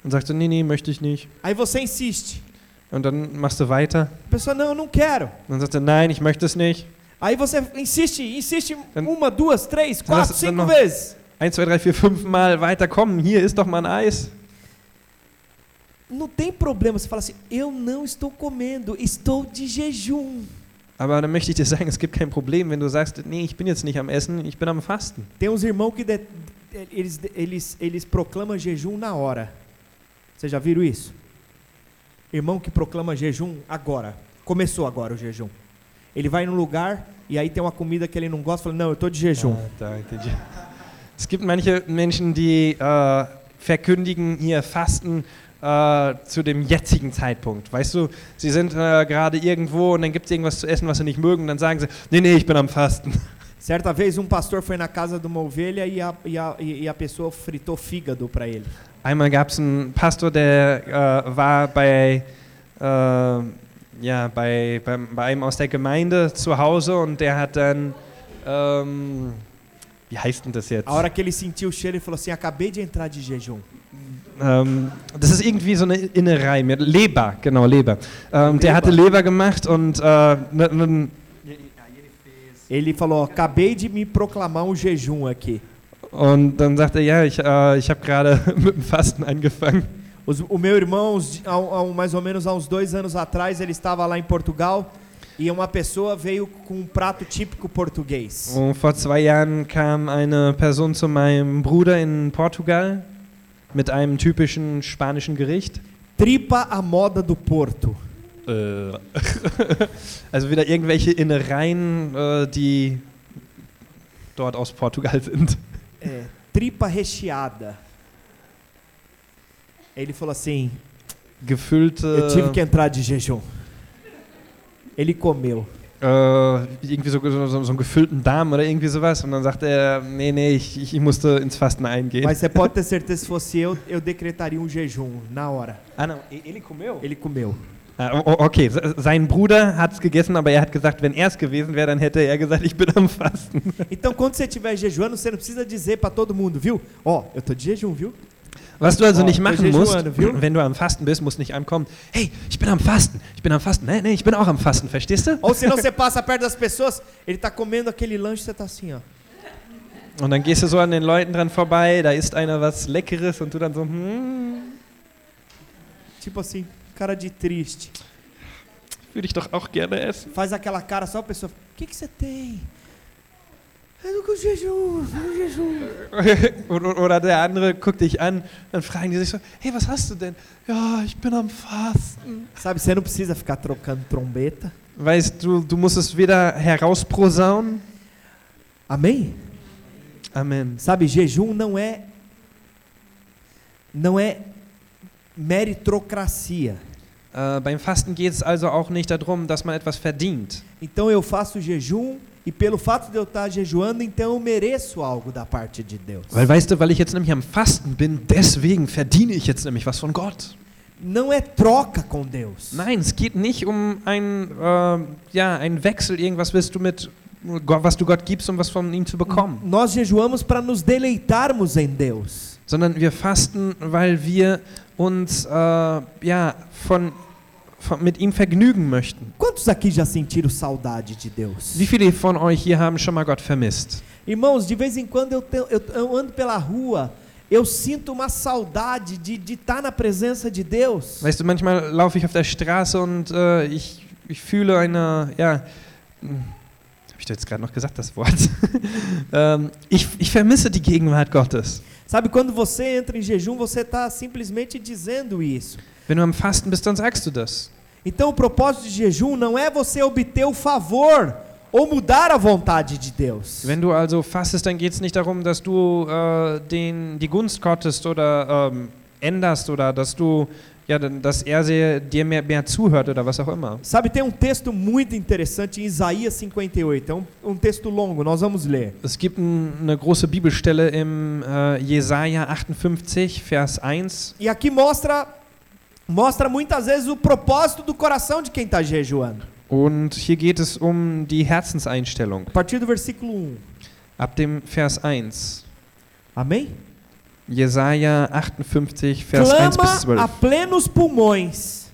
Speaker 2: und sagt so, nee, nee, möchte ich nicht.
Speaker 1: Aí você insiste.
Speaker 2: Und dann machst du weiter.
Speaker 1: A pessoa: não, não quero.
Speaker 2: Dann sagt er, nein, ich möchte es nicht.
Speaker 1: Aí você insiste, insiste
Speaker 2: Dann-
Speaker 1: uma, duas, três, quatro, cinco vezes.
Speaker 2: 1, 2, 3, 4, 5 Mal weiterkommen. Hier ist doch mal ein Eis.
Speaker 1: Não tem problema você falar assim, eu não estou comendo, estou de jejum.
Speaker 2: Aber dann möchte ich dir sagen, es gibt kein Problem, wenn du sagst, nee, ich bin jetzt nicht am Essen, ich bin am Fasten.
Speaker 1: Tem uns irmãos que de- eles, eles, eles proclamam jejum na hora. Vocês já viram isso? Irmão que proclama jejum agora. Começou agora o jejum. Ele vai num lugar e aí tem uma comida que ele não gosta, fala, não, eu estou de jejum.
Speaker 2: Ah, da, entendi. Es gibt manche Menschen, die äh, verkündigen ihr Fasten äh, zu dem jetzigen Zeitpunkt. Weißt du, sie sind äh, gerade irgendwo und dann gibt es irgendwas zu essen, was sie nicht mögen, dann sagen sie, nee, nee, ich bin am Fasten.
Speaker 1: Certa vez um pastor foi na casa de uma ovelha e a, e a, e a pessoa fritou fígado para ele.
Speaker 2: Einmal gab es einen Pastor, der äh, war bei, äh, ja, bei, beim, bei einem aus der Gemeinde zu Hause und der hat dann, ähm, wie heißt denn das jetzt?
Speaker 1: A hora que ele sentiu o cheiro, ele falou assim: Acabei de entrar de jejum.
Speaker 2: Ähm, das ist irgendwie so eine Innerei, mit Leber, genau, Leber. Ähm, Der hatte Leber gemacht und äh,
Speaker 1: Ele falou: Acabei de me proclamar um jejum aqui.
Speaker 2: und dann sagte er, ja, ich, äh, ich habe gerade mit dem Fasten angefangen.
Speaker 1: Os- o meu irmão, uns- mais ou menos há uns dois anos atrás, ele estava lá em Portugal e uma pessoa veio com um prato típico português.
Speaker 2: Und vor zwei Jahren kam eine Person zu meinem Bruder in Portugal mit einem typischen spanischen Gericht.
Speaker 1: Tripa à moda do Porto.
Speaker 2: Äh, also wieder irgendwelche Innereien, äh, die dort aus Portugal sind.
Speaker 1: É, tripa recheada. Ele falou assim:
Speaker 2: Gefüllte.
Speaker 1: Eu tive que entrar de jejum. Ele comeu.
Speaker 2: äh, irgendwie so, so, so einen gefüllten Darm oder irgendwie sowas. Und dann sagte er, nee, nee, ich, ich musste ins Fasten eingehen.
Speaker 1: Mas você pode ter certeza, se fosse eu, eu decretaria um jejum na hora.
Speaker 2: ah, não, ele comeu?
Speaker 1: Ele comeu.
Speaker 2: Ah, okay, se- sein Bruder hat es gegessen, aber er hat gesagt, wenn er es gewesen wäre, dann hätte er gesagt, ich bin am Fasten.
Speaker 1: Então, quando você estiver jejuando, você não precisa dizer para todo mundo, viu? Ó, eu tô de jejum, viu?
Speaker 2: Was du also
Speaker 1: Oh,
Speaker 2: nicht machen musst, wenn du am Fasten bist, muss nicht einem kommen, hey, ich bin am Fasten, ich bin am Fasten. Nee, nee, ich bin auch am Fasten, verstehst du?
Speaker 1: Ou senão você passa perto das pessoas, ele tá comendo aquele lanche, você tá assim, ó.
Speaker 2: Und dann gehst du so an den Leuten dran vorbei, da isst einer was Leckeres und du dann so, hm,
Speaker 1: Tipo assim, cara de triste.
Speaker 2: würde ich doch auch gerne essen.
Speaker 1: Faz aquela cara só a pessoa, o que que você tem? Eu tô com jejum, tô com jejum.
Speaker 2: Oder der andere guckt dich an, dann fragen die sich so, hey, was hast du denn? Ja, ich bin am Fasten.
Speaker 1: Sabe, você não precisa ficar trocando trombeta.
Speaker 2: Weißt du, du musst es wieder herausprosaunen.
Speaker 1: Amém?
Speaker 2: Amen.
Speaker 1: Sabe, jejum não é não é meritocracia.
Speaker 2: Äh, beim Fasten geht es also auch nicht darum, dass man etwas verdient.
Speaker 1: Então eu faço jejum e pelo fato de eu estar jejuando, então eu mereço algo da parte de Deus.
Speaker 2: Weil weißt du, weil ich jetzt nämlich am Fasten bin, deswegen verdiene ich jetzt nämlich was von Gott.
Speaker 1: Não é troca com Deus.
Speaker 2: Nein, es geht nicht um ein, äh, ja, einen Wechsel, irgendwas willst du mit, was du Gott gibst, um was von ihm zu bekommen.
Speaker 1: Nós jejuamos para nos deleitarmos em Deus.
Speaker 2: Sondern wir fasten, weil wir uns äh, ja, von, mit ihm vergnügen möchten.
Speaker 1: Quantos aqui já sentiram saudade de Deus?
Speaker 2: Wie viele von euch hier haben schon mal Gott vermisst?
Speaker 1: Irmãos, de vez em quando eu, te- eu- eu ando pela rua, eu sinto uma saudade de estar na presença de Deus.
Speaker 2: Weißt du, manchmal laufe ich auf der Straße und äh, ich, ich fühle eine, ja, hm, habe ich jetzt gerade noch gesagt, das Wort? ähm, ich, ich vermisse die Gegenwart Gottes.
Speaker 1: Sabe, quando você entra em jejum, você está simplesmente dizendo isso.
Speaker 2: Wenn du am Fasten bist, dann sagst du das.
Speaker 1: Então, o propósito de jejum não é você obter o favor ou mudar a vontade de Deus.
Speaker 2: Wenn du also fastest, dann geht es nicht darum, dass du äh, den, die Gunst Gottes oder ähm, änderst oder dass du, ja, dass er dir mehr, mehr zuhört oder was auch immer.
Speaker 1: Sabe, tem um texto muito interessante em Isaías 58. É um, um texto longo, nós vamos ler.
Speaker 2: Es gibt ein, eine große Bibelstelle im äh, Jesaja 58, Vers 1.
Speaker 1: E aqui mostra mostra muitas vezes o propósito do coração de quem está jejuando.
Speaker 2: Und hier geht es um die Herzenseinstellung.
Speaker 1: A partir do versículo 1.
Speaker 2: Ab dem Vers 1.
Speaker 1: Amém?
Speaker 2: Jesaja 58, Vers 1 bis
Speaker 1: Clama a
Speaker 2: 12.
Speaker 1: plenos pulmões.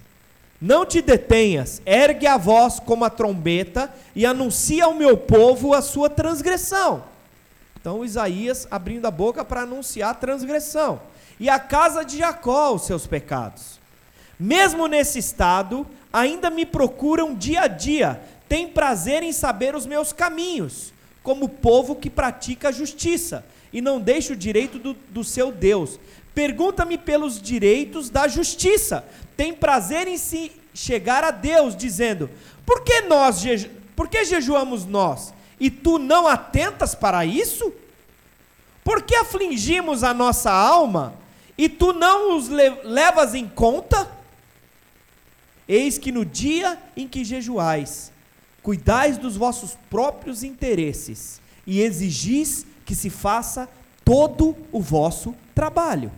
Speaker 1: Não te detenhas, ergue a voz como a trombeta e anuncia ao meu povo a sua transgressão. Então Isaías abrindo a boca para anunciar a transgressão. E a casa de Jacó os seus pecados. Mesmo nesse estado, ainda me procuram dia a dia, têm prazer em saber os meus caminhos, como povo que pratica a justiça e não deixa o direito do, do seu Deus. Pergunta-me pelos direitos da justiça, tem prazer em se chegar a Deus, dizendo: Por que nós jeju por que jejuamos nós? E tu não atentas para isso? Por que afligimos a nossa alma e tu não os le levas em conta? Eis que no dia em que jejuais, cuidais dos vossos próprios interesses e exigis que se faça todo o vosso trabalho.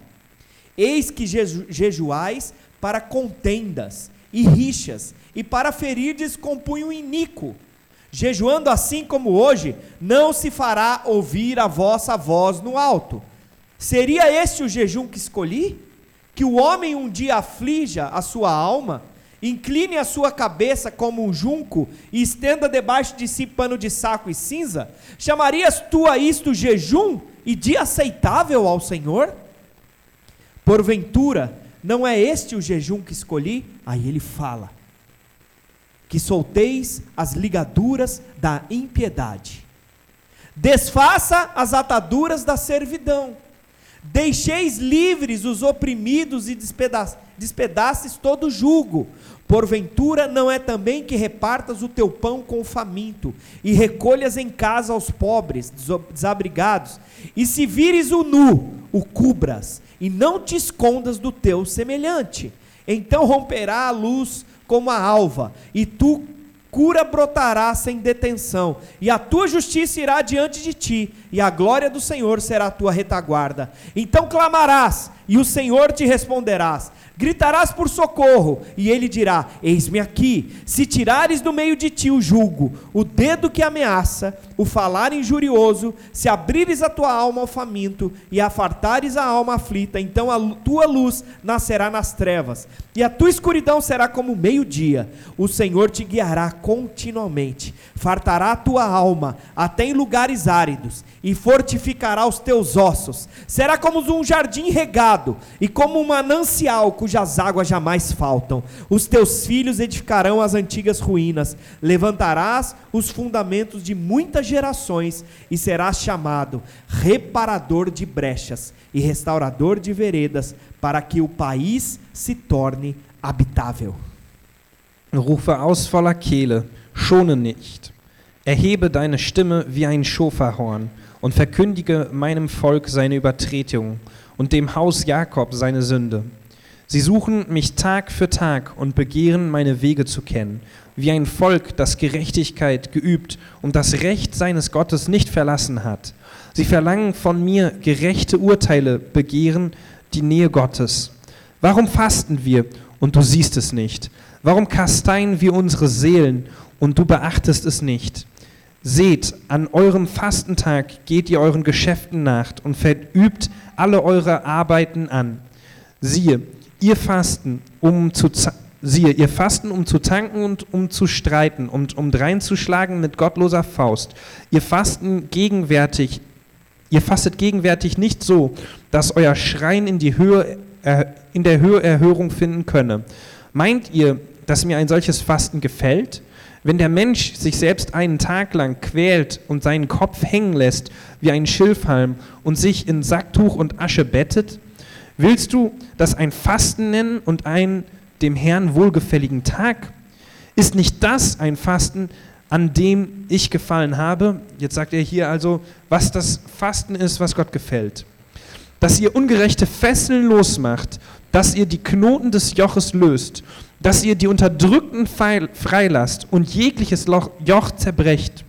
Speaker 1: Eis que jeju jejuais para contendas e rixas e para ferirdes com punho iníquo. Jejuando assim como hoje, não se fará ouvir a vossa voz no alto. Seria este o jejum que escolhi? Que o homem um dia aflija a sua alma, incline a sua cabeça como um junco e estenda debaixo de si pano de saco e cinza? Chamarias tu a isto jejum e dia aceitável ao Senhor? Porventura, não é este o jejum que escolhi? Aí ele fala: que solteis as ligaduras da impiedade, desfaça as ataduras da servidão, deixeis livres os oprimidos e despeda despedaces todo jugo. Porventura não é também que repartas o teu pão com o faminto, e recolhas em casa aos pobres, desabrigados, e se vires o nu, o cubras, e não te escondas do teu semelhante. Então romperá a luz como a alva, e tu cura brotará sem detenção, e a tua justiça irá diante de ti, e a glória do Senhor será a tua retaguarda. Então clamarás, e o Senhor te responderás. Gritarás por socorro, e ele dirá: Eis-me aqui. Se tirares do meio de ti o julgo, o dedo que ameaça, o falar injurioso, se abrires a tua alma ao faminto e afartares a alma aflita, então a tua luz nascerá nas trevas, e a tua escuridão será como meio-dia. O Senhor te guiará continuamente, fartará a tua alma até em lugares áridos, e fortificará os teus ossos. Será como um jardim regado, e como um manancial cujas águas jamais faltam. Os teus filhos edificarão as antigas ruínas, levantarás os fundamentos de muitas gerações, e serás chamado reparador de brechas e restaurador de veredas, para que o país se torne habitável.
Speaker 2: Rufe aus voller Kehle, schone nicht. Erhebe deine Stimme wie ein Schofahorn und verkündige meinem Volk seine Übertretung und dem Haus Jakob seine Sünde. Sie suchen mich Tag für Tag und begehren meine Wege zu kennen, wie ein Volk, das Gerechtigkeit geübt und das Recht seines Gottes nicht verlassen hat. Sie verlangen von mir gerechte Urteile, begehren die Nähe Gottes. Warum fasten wir und du siehst es nicht? Warum kasteien wir unsere Seelen und du beachtest es nicht? Seht, an eurem Fastentag geht ihr euren Geschäften nach und verübt alle eure Arbeiten an. Siehe, ihr fasten, um zu siehe, ihr fasten, um zu tanken und um zu streiten und um dreinzuschlagen mit gottloser Faust. Ihr fasten gegenwärtig, ihr fastet gegenwärtig nicht so, dass euer Schrein in die Höhe äh, in der Höhe Erhörung finden könne. Meint ihr, dass mir ein solches Fasten gefällt? Wenn der Mensch sich selbst einen Tag lang quält und seinen Kopf hängen lässt wie ein Schilfhalm und sich in Sacktuch und Asche bettet, willst du das ein Fasten nennen und einen dem Herrn wohlgefälligen Tag? Ist nicht das ein Fasten, an dem ich gefallen habe? Jetzt sagt er hier also, was das Fasten ist, was Gott gefällt. Dass ihr ungerechte Fesseln losmacht, dass ihr die Knoten des Joches löst dass ihr die Unterdrückten freilasst und jegliches Joch zerbrecht.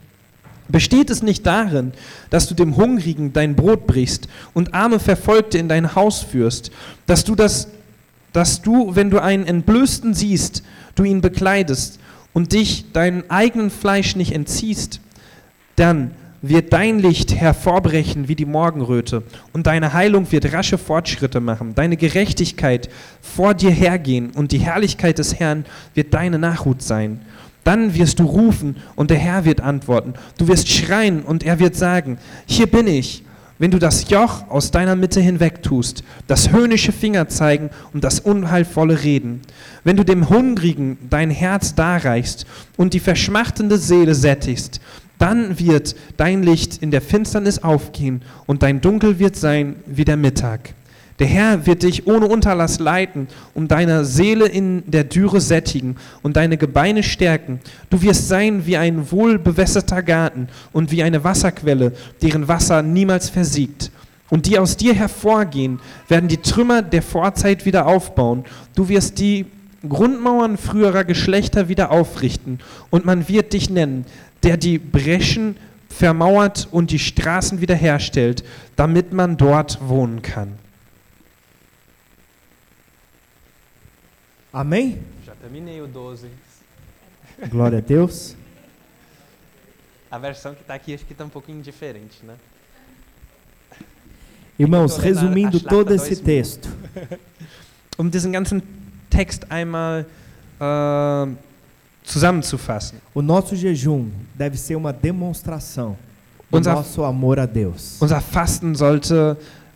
Speaker 2: Besteht es nicht darin, dass du dem Hungrigen dein Brot brichst und arme Verfolgte in dein Haus führst, dass du das, dass du, wenn du einen Entblößten siehst, du ihn bekleidest und dich deinem eigenen Fleisch nicht entziehst, dann wird dein Licht hervorbrechen wie die Morgenröte und deine Heilung wird rasche Fortschritte machen, deine Gerechtigkeit vor dir hergehen und die Herrlichkeit des Herrn wird deine Nachhut sein. Dann wirst du rufen und der Herr wird antworten. Du wirst schreien und er wird sagen, hier bin ich. Wenn du das Joch aus deiner Mitte hinwegtust, das höhnische Finger zeigen und das unheilvolle Reden, wenn du dem Hungrigen dein Herz darreichst und die verschmachtende Seele sättigst, dann wird dein Licht in der Finsternis aufgehen und dein Dunkel wird sein wie der Mittag. Der Herr wird dich ohne Unterlass leiten, um deine Seele in der Dürre sättigen und deine Gebeine stärken. Du wirst sein wie ein wohlbewässerter Garten und wie eine Wasserquelle, deren Wasser niemals versiegt. Und die aus dir hervorgehen, werden die Trümmer der Vorzeit wieder aufbauen. Du wirst die Grundmauern früherer Geschlechter wieder aufrichten und man wird dich nennen, der die Breschen vermauert und die Straßen wiederherstellt, damit man dort wohnen kann.
Speaker 1: Amém?
Speaker 2: Já terminei o 12.
Speaker 1: Glória a Deus.
Speaker 2: A versão que está aqui acho que está um pouquinho diferente, né?
Speaker 1: Irmãos, resumindo todo esse
Speaker 2: 2000.
Speaker 1: texto,
Speaker 2: Um diesen ganzen Text einmal äh, zusammenzufassen.
Speaker 1: o nosso jejum deve ser uma demonstração do
Speaker 2: Unser-
Speaker 1: nosso amor a Deus.
Speaker 2: Unser Fasten sollte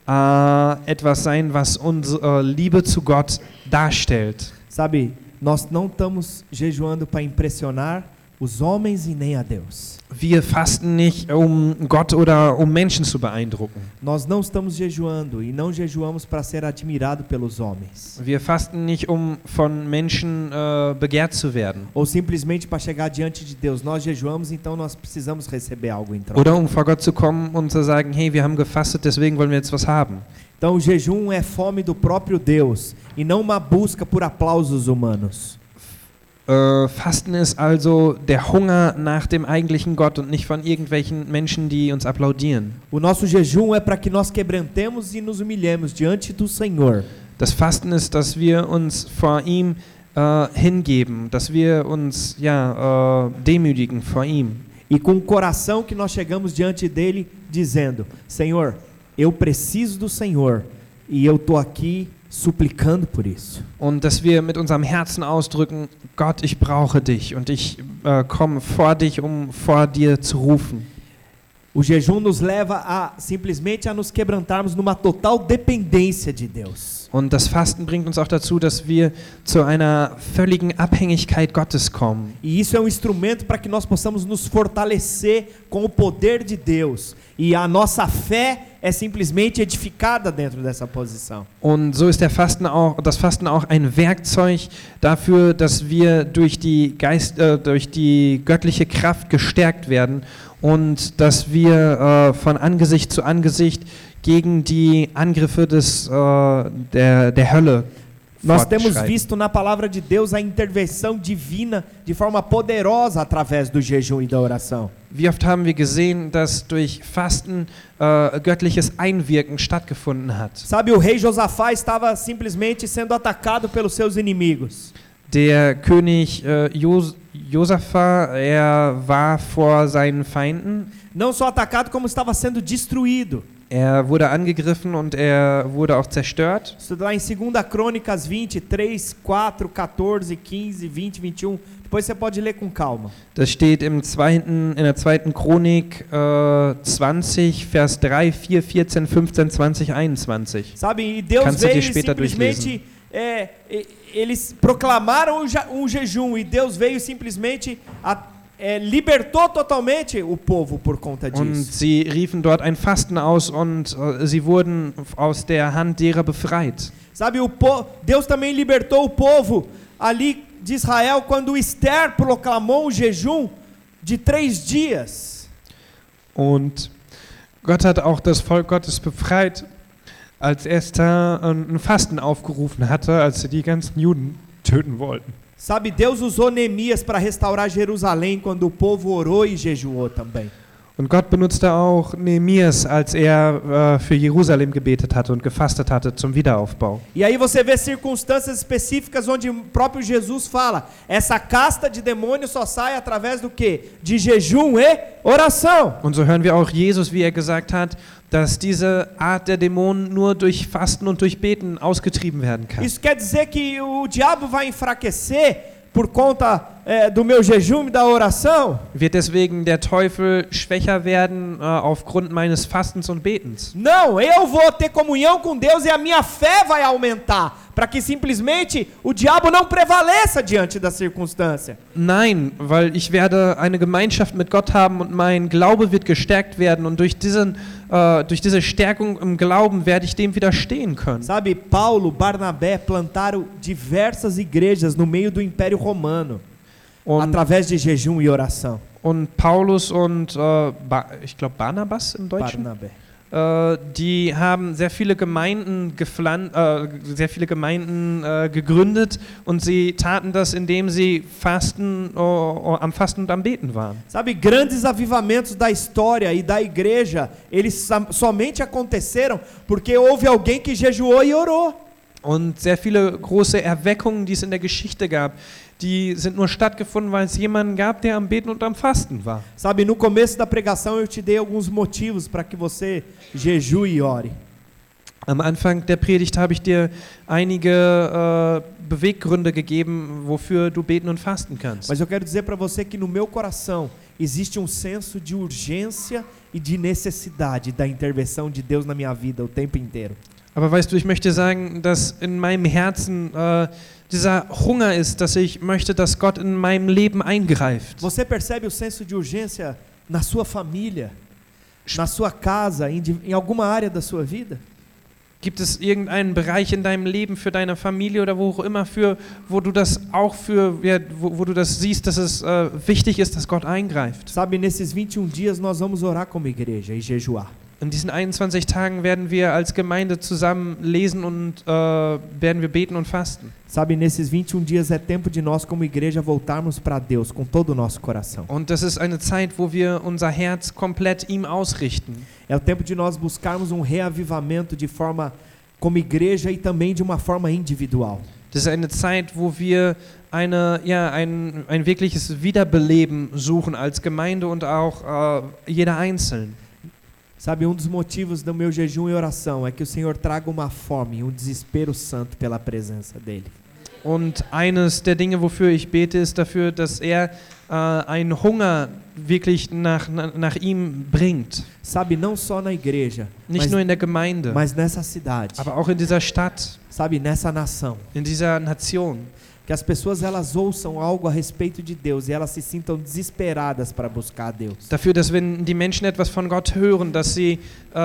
Speaker 2: äh, etwas sein, was unsere Liebe zu Gott darstellt.
Speaker 1: Sabe, nós não estamos jejuando para impressionar os homens e nem a Deus.
Speaker 2: Wir fasten nicht, um Gott oder um Menschen zu beeindrucken.
Speaker 1: Nós não estamos jejuando e não jejuamos para ser admirado pelos homens.
Speaker 2: Wir fasten nicht, um von Menschen äh, begehrt zu werden
Speaker 1: Ou simplesmente para chegar diante de Deus. Nós jejuamos, então nós precisamos receber algo em troca.
Speaker 2: oder um vor Gott zu kommen und zu sagen, hey, wir haben gefastet, deswegen wollen wir jetzt was haben.
Speaker 1: Então o jejum é fome do próprio Deus e não uma busca por aplausos humanos.
Speaker 2: Äh, Fasten ist also der Hunger nach dem eigentlichen Gott und nicht von irgendwelchen Menschen, die uns applaudieren.
Speaker 1: O nosso jejum é para que nós quebrantemos e nos humilhemos diante do Senhor.
Speaker 2: Das Fasten ist, dass wir uns vor ihm äh, hingeben, dass wir uns ja, äh, demütigen vor ihm.
Speaker 1: E com o coração que nós chegamos diante dele dizendo: Senhor, eu preciso do Senhor e eu estou aqui suplicando por isso.
Speaker 2: Und dass wir mit unserem Herzen ausdrücken, Gott, ich brauche dich und ich äh, komme vor dich, um vor dir zu rufen.
Speaker 1: O jejum nos leva a simplesmente a nos quebrantarmos numa total dependência de Deus.
Speaker 2: Und das Fasten bringt uns auch dazu, dass wir zu einer völligen Abhängigkeit Gottes kommen.
Speaker 1: E isso é um instrumento para que nós possamos nos fortalecer com o poder de Deus. E a nossa fé é simplesmente edificada dentro dessa posição.
Speaker 2: Und so ist der Fasten auch, das Fasten auch ein Werkzeug dafür, dass wir durch die, Geist, äh, durch die göttliche Kraft gestärkt werden und dass wir äh, von Angesicht zu Angesicht gegen die Angriffe des, äh, der, der Hölle
Speaker 1: Nós temos visto na palavra de Deus a intervenção divina de forma poderosa através do jejum e da oração.
Speaker 2: Wie oft haben wir gesehen, dass durch Fasten äh, göttliches Einwirken stattgefunden hat?
Speaker 1: Sabe, o rei Josafá estava simplesmente sendo atacado pelos seus inimigos.
Speaker 2: Der König äh, Jos Josaphat, er war vor seinen Feinden.
Speaker 1: Não só atacado, como estava sendo destruído.
Speaker 2: Er wurde angegriffen und er wurde auch zerstört.
Speaker 1: Lá em 2 Crônicas 20, 3, 4, 14, 15, 20, 21. Depois você pode ler com calma.
Speaker 2: Das steht im zweiten, in der zweiten Chronik äh, 20, Vers 3, 4, 14, 15, 20, 21.
Speaker 1: Sabe, e Deus
Speaker 2: Kannst du dir
Speaker 1: veio e
Speaker 2: später
Speaker 1: simplesmente. é, e- eles proclamaram um jejum e Deus veio simplesmente a- libertou totalmente o povo por conta
Speaker 2: Und
Speaker 1: disso.
Speaker 2: sie riefen dort ein Fasten aus und äh, sie wurden aus der Hand derer befreit.
Speaker 1: Sabe, o Deus também libertou o povo ali de Israel quando Esther proclamou um jejum de três dias.
Speaker 2: Und Gott hat auch das Volk Gottes befreit, als Esther ein Fasten aufgerufen hatte, als sie die ganzen Juden töten wollten.
Speaker 1: Sabe, Deus usou Neemias para restaurar Jerusalém quando o povo orou e jejuou também.
Speaker 2: Und Gott benutzte auch Nehemias, als er äh, für Jerusalem gebetet hatte und gefastet hatte zum Wiederaufbau.
Speaker 1: E aí você vê circunstâncias específicas onde o próprio Jesus fala: essa casta de demônios só sai através do quê? De jejum e oração.
Speaker 2: Und so hören wir auch Jesus, wie er gesagt hat, dass diese Art der Dämonen nur durch Fasten und durch Beten ausgetrieben werden kann.
Speaker 1: Isso quer dizer que o diabo vai enfraquecer por conta é, do meu jejum e da oração?
Speaker 2: Wird deswegen der Teufel schwächer werden äh, aufgrund meines Fastens und Betens?
Speaker 1: Não, eu vou ter comunhão com Deus e a minha fé vai aumentar, para que simplesmente o diabo não prevaleça diante da circunstância.
Speaker 2: Nein, weil ich werde eine Gemeinschaft mit Gott haben und mein Glaube wird gestärkt werden und durch, diesen, äh, durch diese Stärkung im Glauben werde ich dem widerstehen können.
Speaker 1: Sabe, Paulo, Barnabé plantaram diversas igrejas no meio do Império Romano,
Speaker 2: Und,
Speaker 1: através de jejum e oração.
Speaker 2: und Paulus und äh, ich glaube Barnabas im Deutschen,
Speaker 1: Barnabé.
Speaker 2: äh, die haben sehr viele Gemeinden geflan äh, sehr viele Gemeinden äh, gegründet und sie taten das, indem sie fasten, äh, am Fasten und am Beten waren.
Speaker 1: Sabe, grandes avivamentos da história e da igreja, eles somente aconteceram porque houve alguém que jejuou e orou.
Speaker 2: Und sehr viele große Erweckungen, die es in der Geschichte gab, die sind nur stattgefunden, weil es jemanden gab, der am Beten und am Fasten war.
Speaker 1: Sabe, no começo da pregação eu te dei alguns motivos para que você jejue e ore.
Speaker 2: Am Anfang der Predigt habe ich dir einige äh, Beweggründe gegeben, wofür du beten und fasten kannst.
Speaker 1: Mas eu quero dizer para você que no meu coração existe um senso de urgência e de necessidade da intervenção de Deus na minha vida o tempo inteiro.
Speaker 2: Aber weißt du, ich möchte sagen, dass in meinem Herzen äh, dieser Hunger ist, dass ich möchte, dass Gott in meinem Leben eingreift.
Speaker 1: Você percebe o senso de urgência na sua família, na sua casa, em, em alguma área da sua vida?
Speaker 2: Gibt es irgendeinen Bereich in deinem Leben für deine Familie oder wo auch immer für, wo du das auch für, wo, wo du das siehst, dass es äh, wichtig ist, dass Gott eingreift?
Speaker 1: Sabe, nesses 21 dias nós vamos orar como igreja e jejuar.
Speaker 2: In diesen 21 Tagen werden wir als Gemeinde zusammen lesen und äh, werden wir beten und fasten.
Speaker 1: Sabe, nesses 21 dias é tempo de nós como igreja voltarmos para Deus com todo o nosso coração.
Speaker 2: Und das ist eine Zeit, wo wir unser Herz komplett ihm ausrichten.
Speaker 1: É o tempo de nós buscarmos um reavivamento de forma como igreja e também de uma forma individual.
Speaker 2: Das ist eine Zeit, wo wir eine, ja, ein, ein wirkliches Wiederbeleben suchen als Gemeinde und auch äh, jeder einzeln.
Speaker 1: Sabe, um dos motivos do meu jejum e oração é que o Senhor traga uma fome, um desespero santo pela presença dele.
Speaker 2: Und eines der Dinge, wofür ich bete, ist dafür, dass er äh, einen Hunger wirklich nach, nach, nach ihm bringt.
Speaker 1: Sabe, não só na igreja,
Speaker 2: Nicht
Speaker 1: mas,
Speaker 2: nur in der Gemeinde,
Speaker 1: mas nessa cidade,
Speaker 2: aber auch in dieser Stadt,
Speaker 1: sabe, nessa nação.
Speaker 2: in dieser Nation.
Speaker 1: Que as pessoas elas ouçam algo a respeito de Deus e elas se sintam desesperadas para buscar Deus.
Speaker 2: Dafür, dass wenn die Menschen etwas von Gott hören, dass sie äh,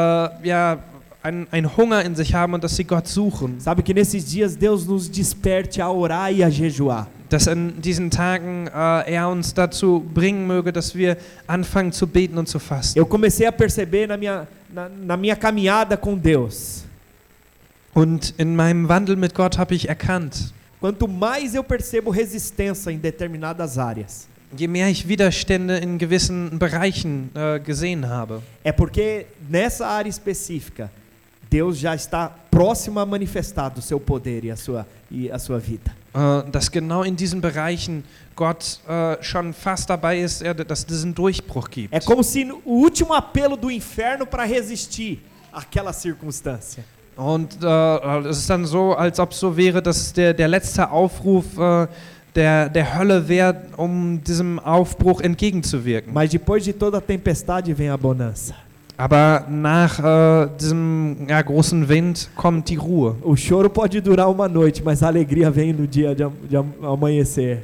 Speaker 2: ja, einen, einen Hunger in sich haben und dass sie Gott suchen.
Speaker 1: Sabe que nesses dias Deus nos desperte a orar e a jejuar.
Speaker 2: Dass in diesen Tagen äh, er uns dazu bringen möge, dass wir anfangen zu beten und zu fasten.
Speaker 1: Eu comecei a perceber na minha, na, na minha caminhada com Deus.
Speaker 2: Und in meinem Wandel mit Gott habe ich erkannt,
Speaker 1: Quanto mais eu percebo resistência em determinadas áreas,
Speaker 2: je mehr ich Widerstände in gewissen Bereichen äh, gesehen habe,
Speaker 1: é porque nessa área específica Deus já está próximo a manifestar do seu poder e a sua, e a sua vida.
Speaker 2: äh, dass genau in diesen Bereichen Gott äh, schon fast dabei ist, er, dass es diesen Durchbruch gibt.
Speaker 1: É como se o último apelo do inferno para resistir àquela circunstância.
Speaker 2: Und äh, es ist dann so, als ob es so wäre, dass der, der letzte Aufruf äh, der, der Hölle wäre, um diesem Aufbruch entgegenzuwirken.
Speaker 1: Mas depois de toda a tempestade vem a bonança.
Speaker 2: Aber nach äh, diesem ja, großen Wind kommt die Ruhe.
Speaker 1: O choro pode durar uma noite, mas a alegria vem no dia de, am- de am- amanhecer.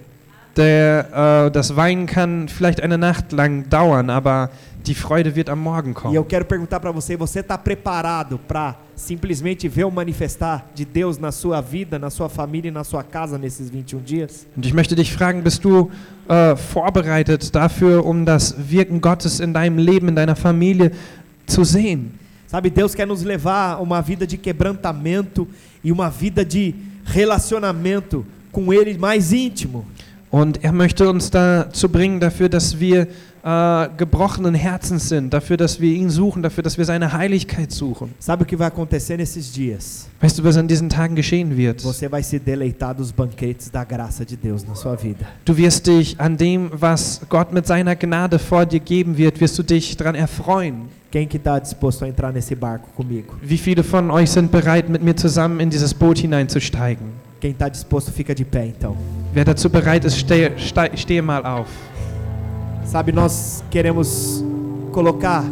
Speaker 2: Der, äh, das Weinen kann vielleicht eine Nacht lang dauern, aber die Freude wird am Morgen
Speaker 1: E
Speaker 2: kommen.
Speaker 1: eu quero perguntar para você: você está preparado para simplesmente ver o manifestar de Deus na sua vida, na sua família e na sua casa nesses 21 dias?
Speaker 2: Und ich möchte dich fragen, bist du äh, vorbereitet dafür, um das Wirken Gottes in deinem Leben, in deiner Familie zu sehen?
Speaker 1: Sabe, Deus quer nos levar a uma vida de quebrantamento e uma vida de relacionamento com Ele mais íntimo.
Speaker 2: Und er möchte uns dazu bringen, dafür, dass wir äh, gebrochenen Herzens sind, dafür, dass wir ihn suchen, dafür, dass wir seine Heiligkeit suchen.
Speaker 1: Sabe o que vai acontecer nesses dias?
Speaker 2: Weißt du, was an diesen Tagen geschehen wird?
Speaker 1: Você vai se deleitar dos banquetes da graça de Deus na sua vida.
Speaker 2: Du wirst dich an dem, was Gott mit seiner Gnade vor dir geben wird, wirst du dich daran erfreuen.
Speaker 1: Quem que está disposto a entrar nesse barco comigo?
Speaker 2: Wie viele von euch sind bereit, mit mir zusammen in dieses Boot hineinzusteigen?
Speaker 1: Quem está disposto fica de pé então.
Speaker 2: Wer dazu bereit ist, stehe, ste- stehe mal auf.
Speaker 3: Sabe, nós queremos colocar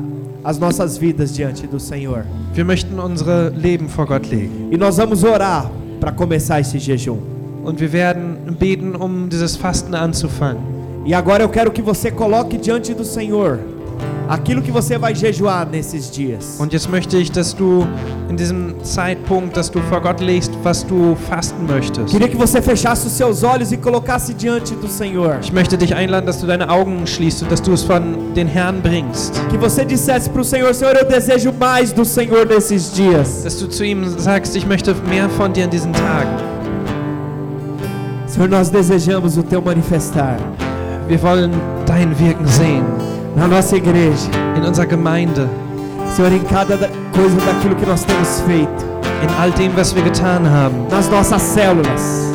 Speaker 3: as nossas vidas diante do Senhor.
Speaker 2: Wir möchten unsere Leben vor Gott legen.
Speaker 3: E nós vamos orar para começar esse jejum.
Speaker 2: Und wir werden beten, um dieses Fasten anzufangen.
Speaker 3: E agora eu quero que você coloque diante do Senhor aquilo que você vai jejuar nesses dias.
Speaker 2: Und jetzt möchte ich, dass du in diesem Zeitpunkt, dass du vor Gott legst, was du fasten möchtest.
Speaker 3: Queria que você fechasse os seus olhos e colocasse diante do Senhor.
Speaker 2: Ich möchte dich einladen, dass du deine Augen schließt und dass du es von den Herrn bringst.
Speaker 3: Que você dissesse para o Senhor: Senhor, eu desejo mais do Senhor nesses dias.
Speaker 2: Dass du zu ihm sagst, ich möchte mehr von dir in diesen Tagen.
Speaker 3: Senhor, nós desejamos o teu manifestar
Speaker 2: Wir wollen dein Wirken sehen
Speaker 3: na nossa igreja.
Speaker 2: in unserer Gemeinde,
Speaker 3: Senhor, em cada da- coisa daquilo que nós temos feito,
Speaker 2: in all dem, was wir getan haben,
Speaker 3: nas nossas células.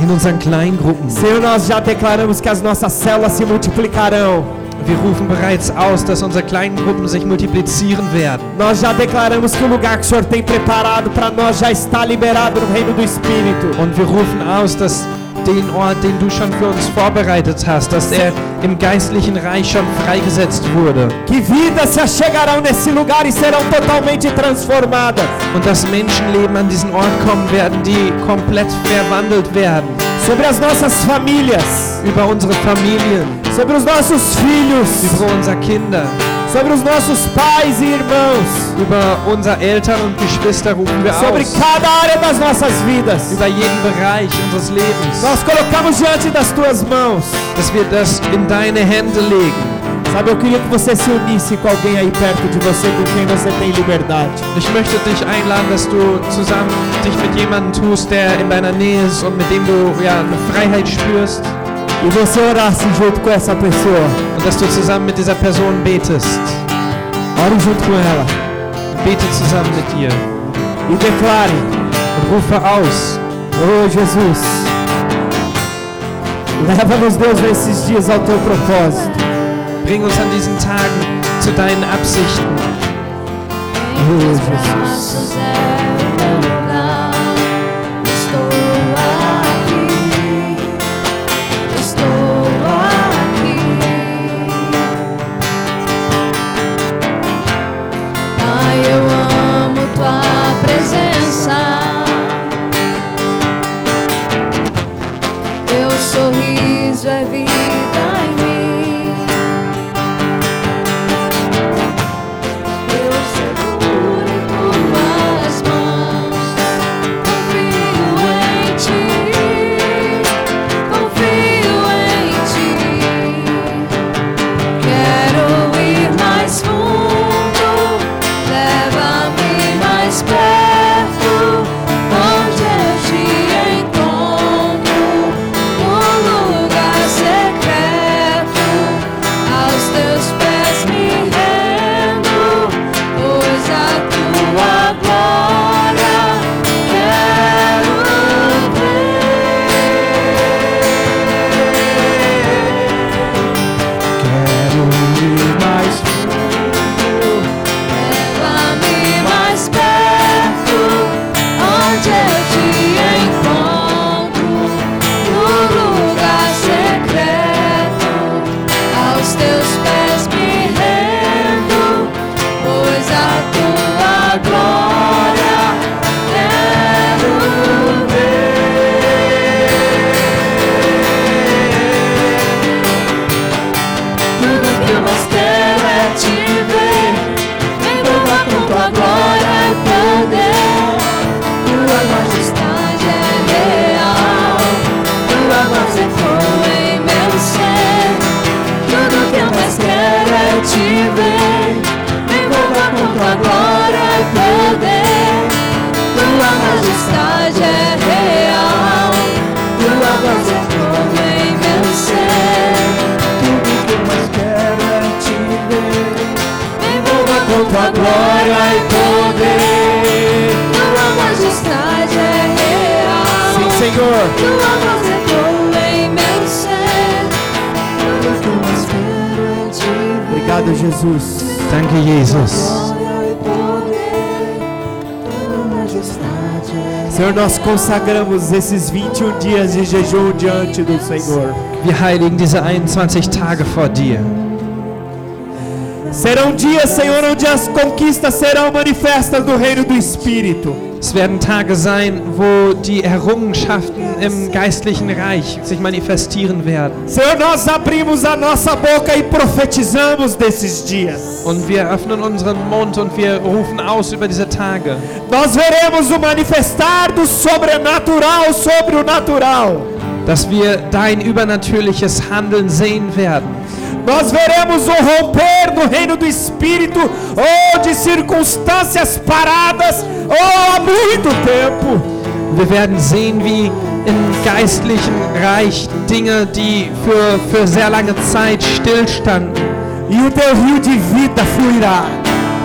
Speaker 2: in unseren Kleingruppen.
Speaker 3: Senhor, nós já declaramos que as nossas células se multiplicarão.
Speaker 2: Wir rufen bereits aus, dass unsere Kleingruppen sich multiplizieren werden.
Speaker 3: Nós já declaramos que o lugar que o Senhor tem preparado para nós já está liberado no reino do Espírito.
Speaker 2: Und wir rufen aus, dass den Ort, den du schon für uns vorbereitet hast, dass er im geistlichen Reich schon freigesetzt wurde.
Speaker 3: Que vidas se achegarão nesse lugar e serão totalmente transformadas.
Speaker 2: Und dass Menschenleben an diesen Ort kommen werden, die komplett verwandelt werden.
Speaker 3: Sobre as nossas famílias,
Speaker 2: Über unsere Familien,
Speaker 3: sobre os nossos filhos,
Speaker 2: über unsere Kinder,
Speaker 3: sobre os nossos pais e irmãos,
Speaker 2: über unsere Eltern und Geschwister rufen wir
Speaker 3: sobre
Speaker 2: aus.
Speaker 3: cada área das nossas vidas.
Speaker 2: Über jeden Bereich unseres Lebens.
Speaker 3: Nós colocamos diante das tuas mãos.
Speaker 2: Dass wir das in deine Hände legen.
Speaker 3: Sabe, eu queria que você se unisse com alguém aí perto de você com quem você tem liberdade.
Speaker 2: Ich möchte dich einladen, dass du zusammen dich mit jemandem tust, der in deiner Nähe ist und mit dem du ja eine Freiheit spürst
Speaker 3: E você orasse junto com essa pessoa.
Speaker 2: und dass du zusammen mit dieser Person betest.
Speaker 3: Ore junto com ela.
Speaker 2: Bete zusammen mit ihr
Speaker 3: E declare:
Speaker 2: und rufe aus.
Speaker 3: Oh Jesus, leva-nos Deus nesses dias ao teu propósito.
Speaker 2: Bring uns an diesen Tagen zu deinen Absichten.
Speaker 3: Oh, Jesus.
Speaker 1: Consagramos esses 21 dias de jejum diante do Senhor.
Speaker 2: Wir heiligen diese 21 Tage vor dir.
Speaker 1: Serão dias, Senhor, onde as conquistas serão manifestas do reino do Espírito.
Speaker 2: Es werden Tage sein, wo die Errungenschaften im geistlichen Reich sich manifestieren werden.
Speaker 1: E.
Speaker 2: Und wir öffnen unseren Mund und wir rufen aus über diese Tage.
Speaker 1: Nós veremos o manifestar do sobrenatural sobre o natural.
Speaker 2: Dass wir dein übernatürliches Handeln sehen werden.
Speaker 1: Nós veremos o romper do reino do Espírito, ou de circunstâncias paradas, ou há muito tempo.
Speaker 2: Wir werden sehen, wie im geistlichen Reich Dinge, die für, für sehr lange Zeit stillstanden,
Speaker 1: E o teu rio de vida fluirá.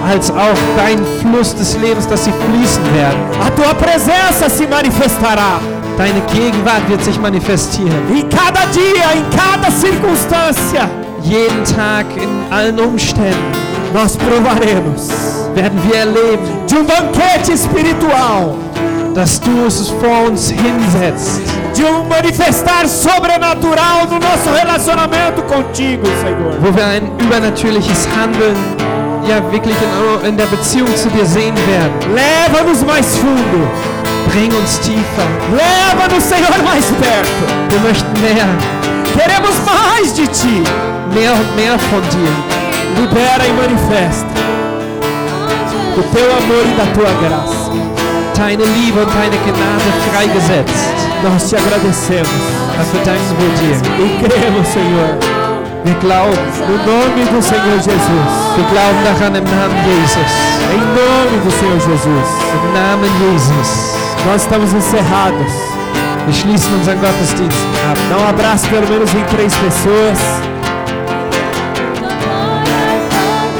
Speaker 2: als auch dein Fluss des Lebens, dass sie fließen werden.
Speaker 1: A tua presença se manifestará.
Speaker 2: Deine Gegenwart wird sich manifestieren.
Speaker 1: Em cada dia, em cada circunstância,
Speaker 2: Jeden Tag, in allen Umständen,
Speaker 1: nós provaremos
Speaker 2: werden wir erleben,
Speaker 1: de um banquete espiritual,
Speaker 2: dass du es vor uns hinsetzt,
Speaker 1: de um manifestar sobrenatural no nosso relacionamento contigo, Senhor.
Speaker 2: wo wir ein übernatürliches Handeln ja wirklich in, in der Beziehung zu dir sehen werden.
Speaker 1: Leva-nos mais fundo.
Speaker 2: Bring uns tiefer.
Speaker 1: Leva-nos, Senhor, mais perto.
Speaker 2: Wir möchten mehr,
Speaker 1: Queremos mais de ti.
Speaker 2: mehr von dir.
Speaker 1: Libera e manifesta o teu amor e da tua graça.
Speaker 2: Deine Liebe und deine Gnade freigesetzt.
Speaker 1: Nós te agradecemos
Speaker 2: danken wir dir.
Speaker 1: e cremos, Senhor,
Speaker 2: Wir glauben,
Speaker 1: no nome do Senhor Jesus.
Speaker 2: wir glauben daran im Namen Jesus.
Speaker 1: Em nome do Senhor Jesus.
Speaker 2: Im Namen Jesus.
Speaker 1: Nós estamos encerrados.
Speaker 2: Wir schließen unseren Gottesdienst ab.
Speaker 1: Dá um abraço pelo menos em três pessoas.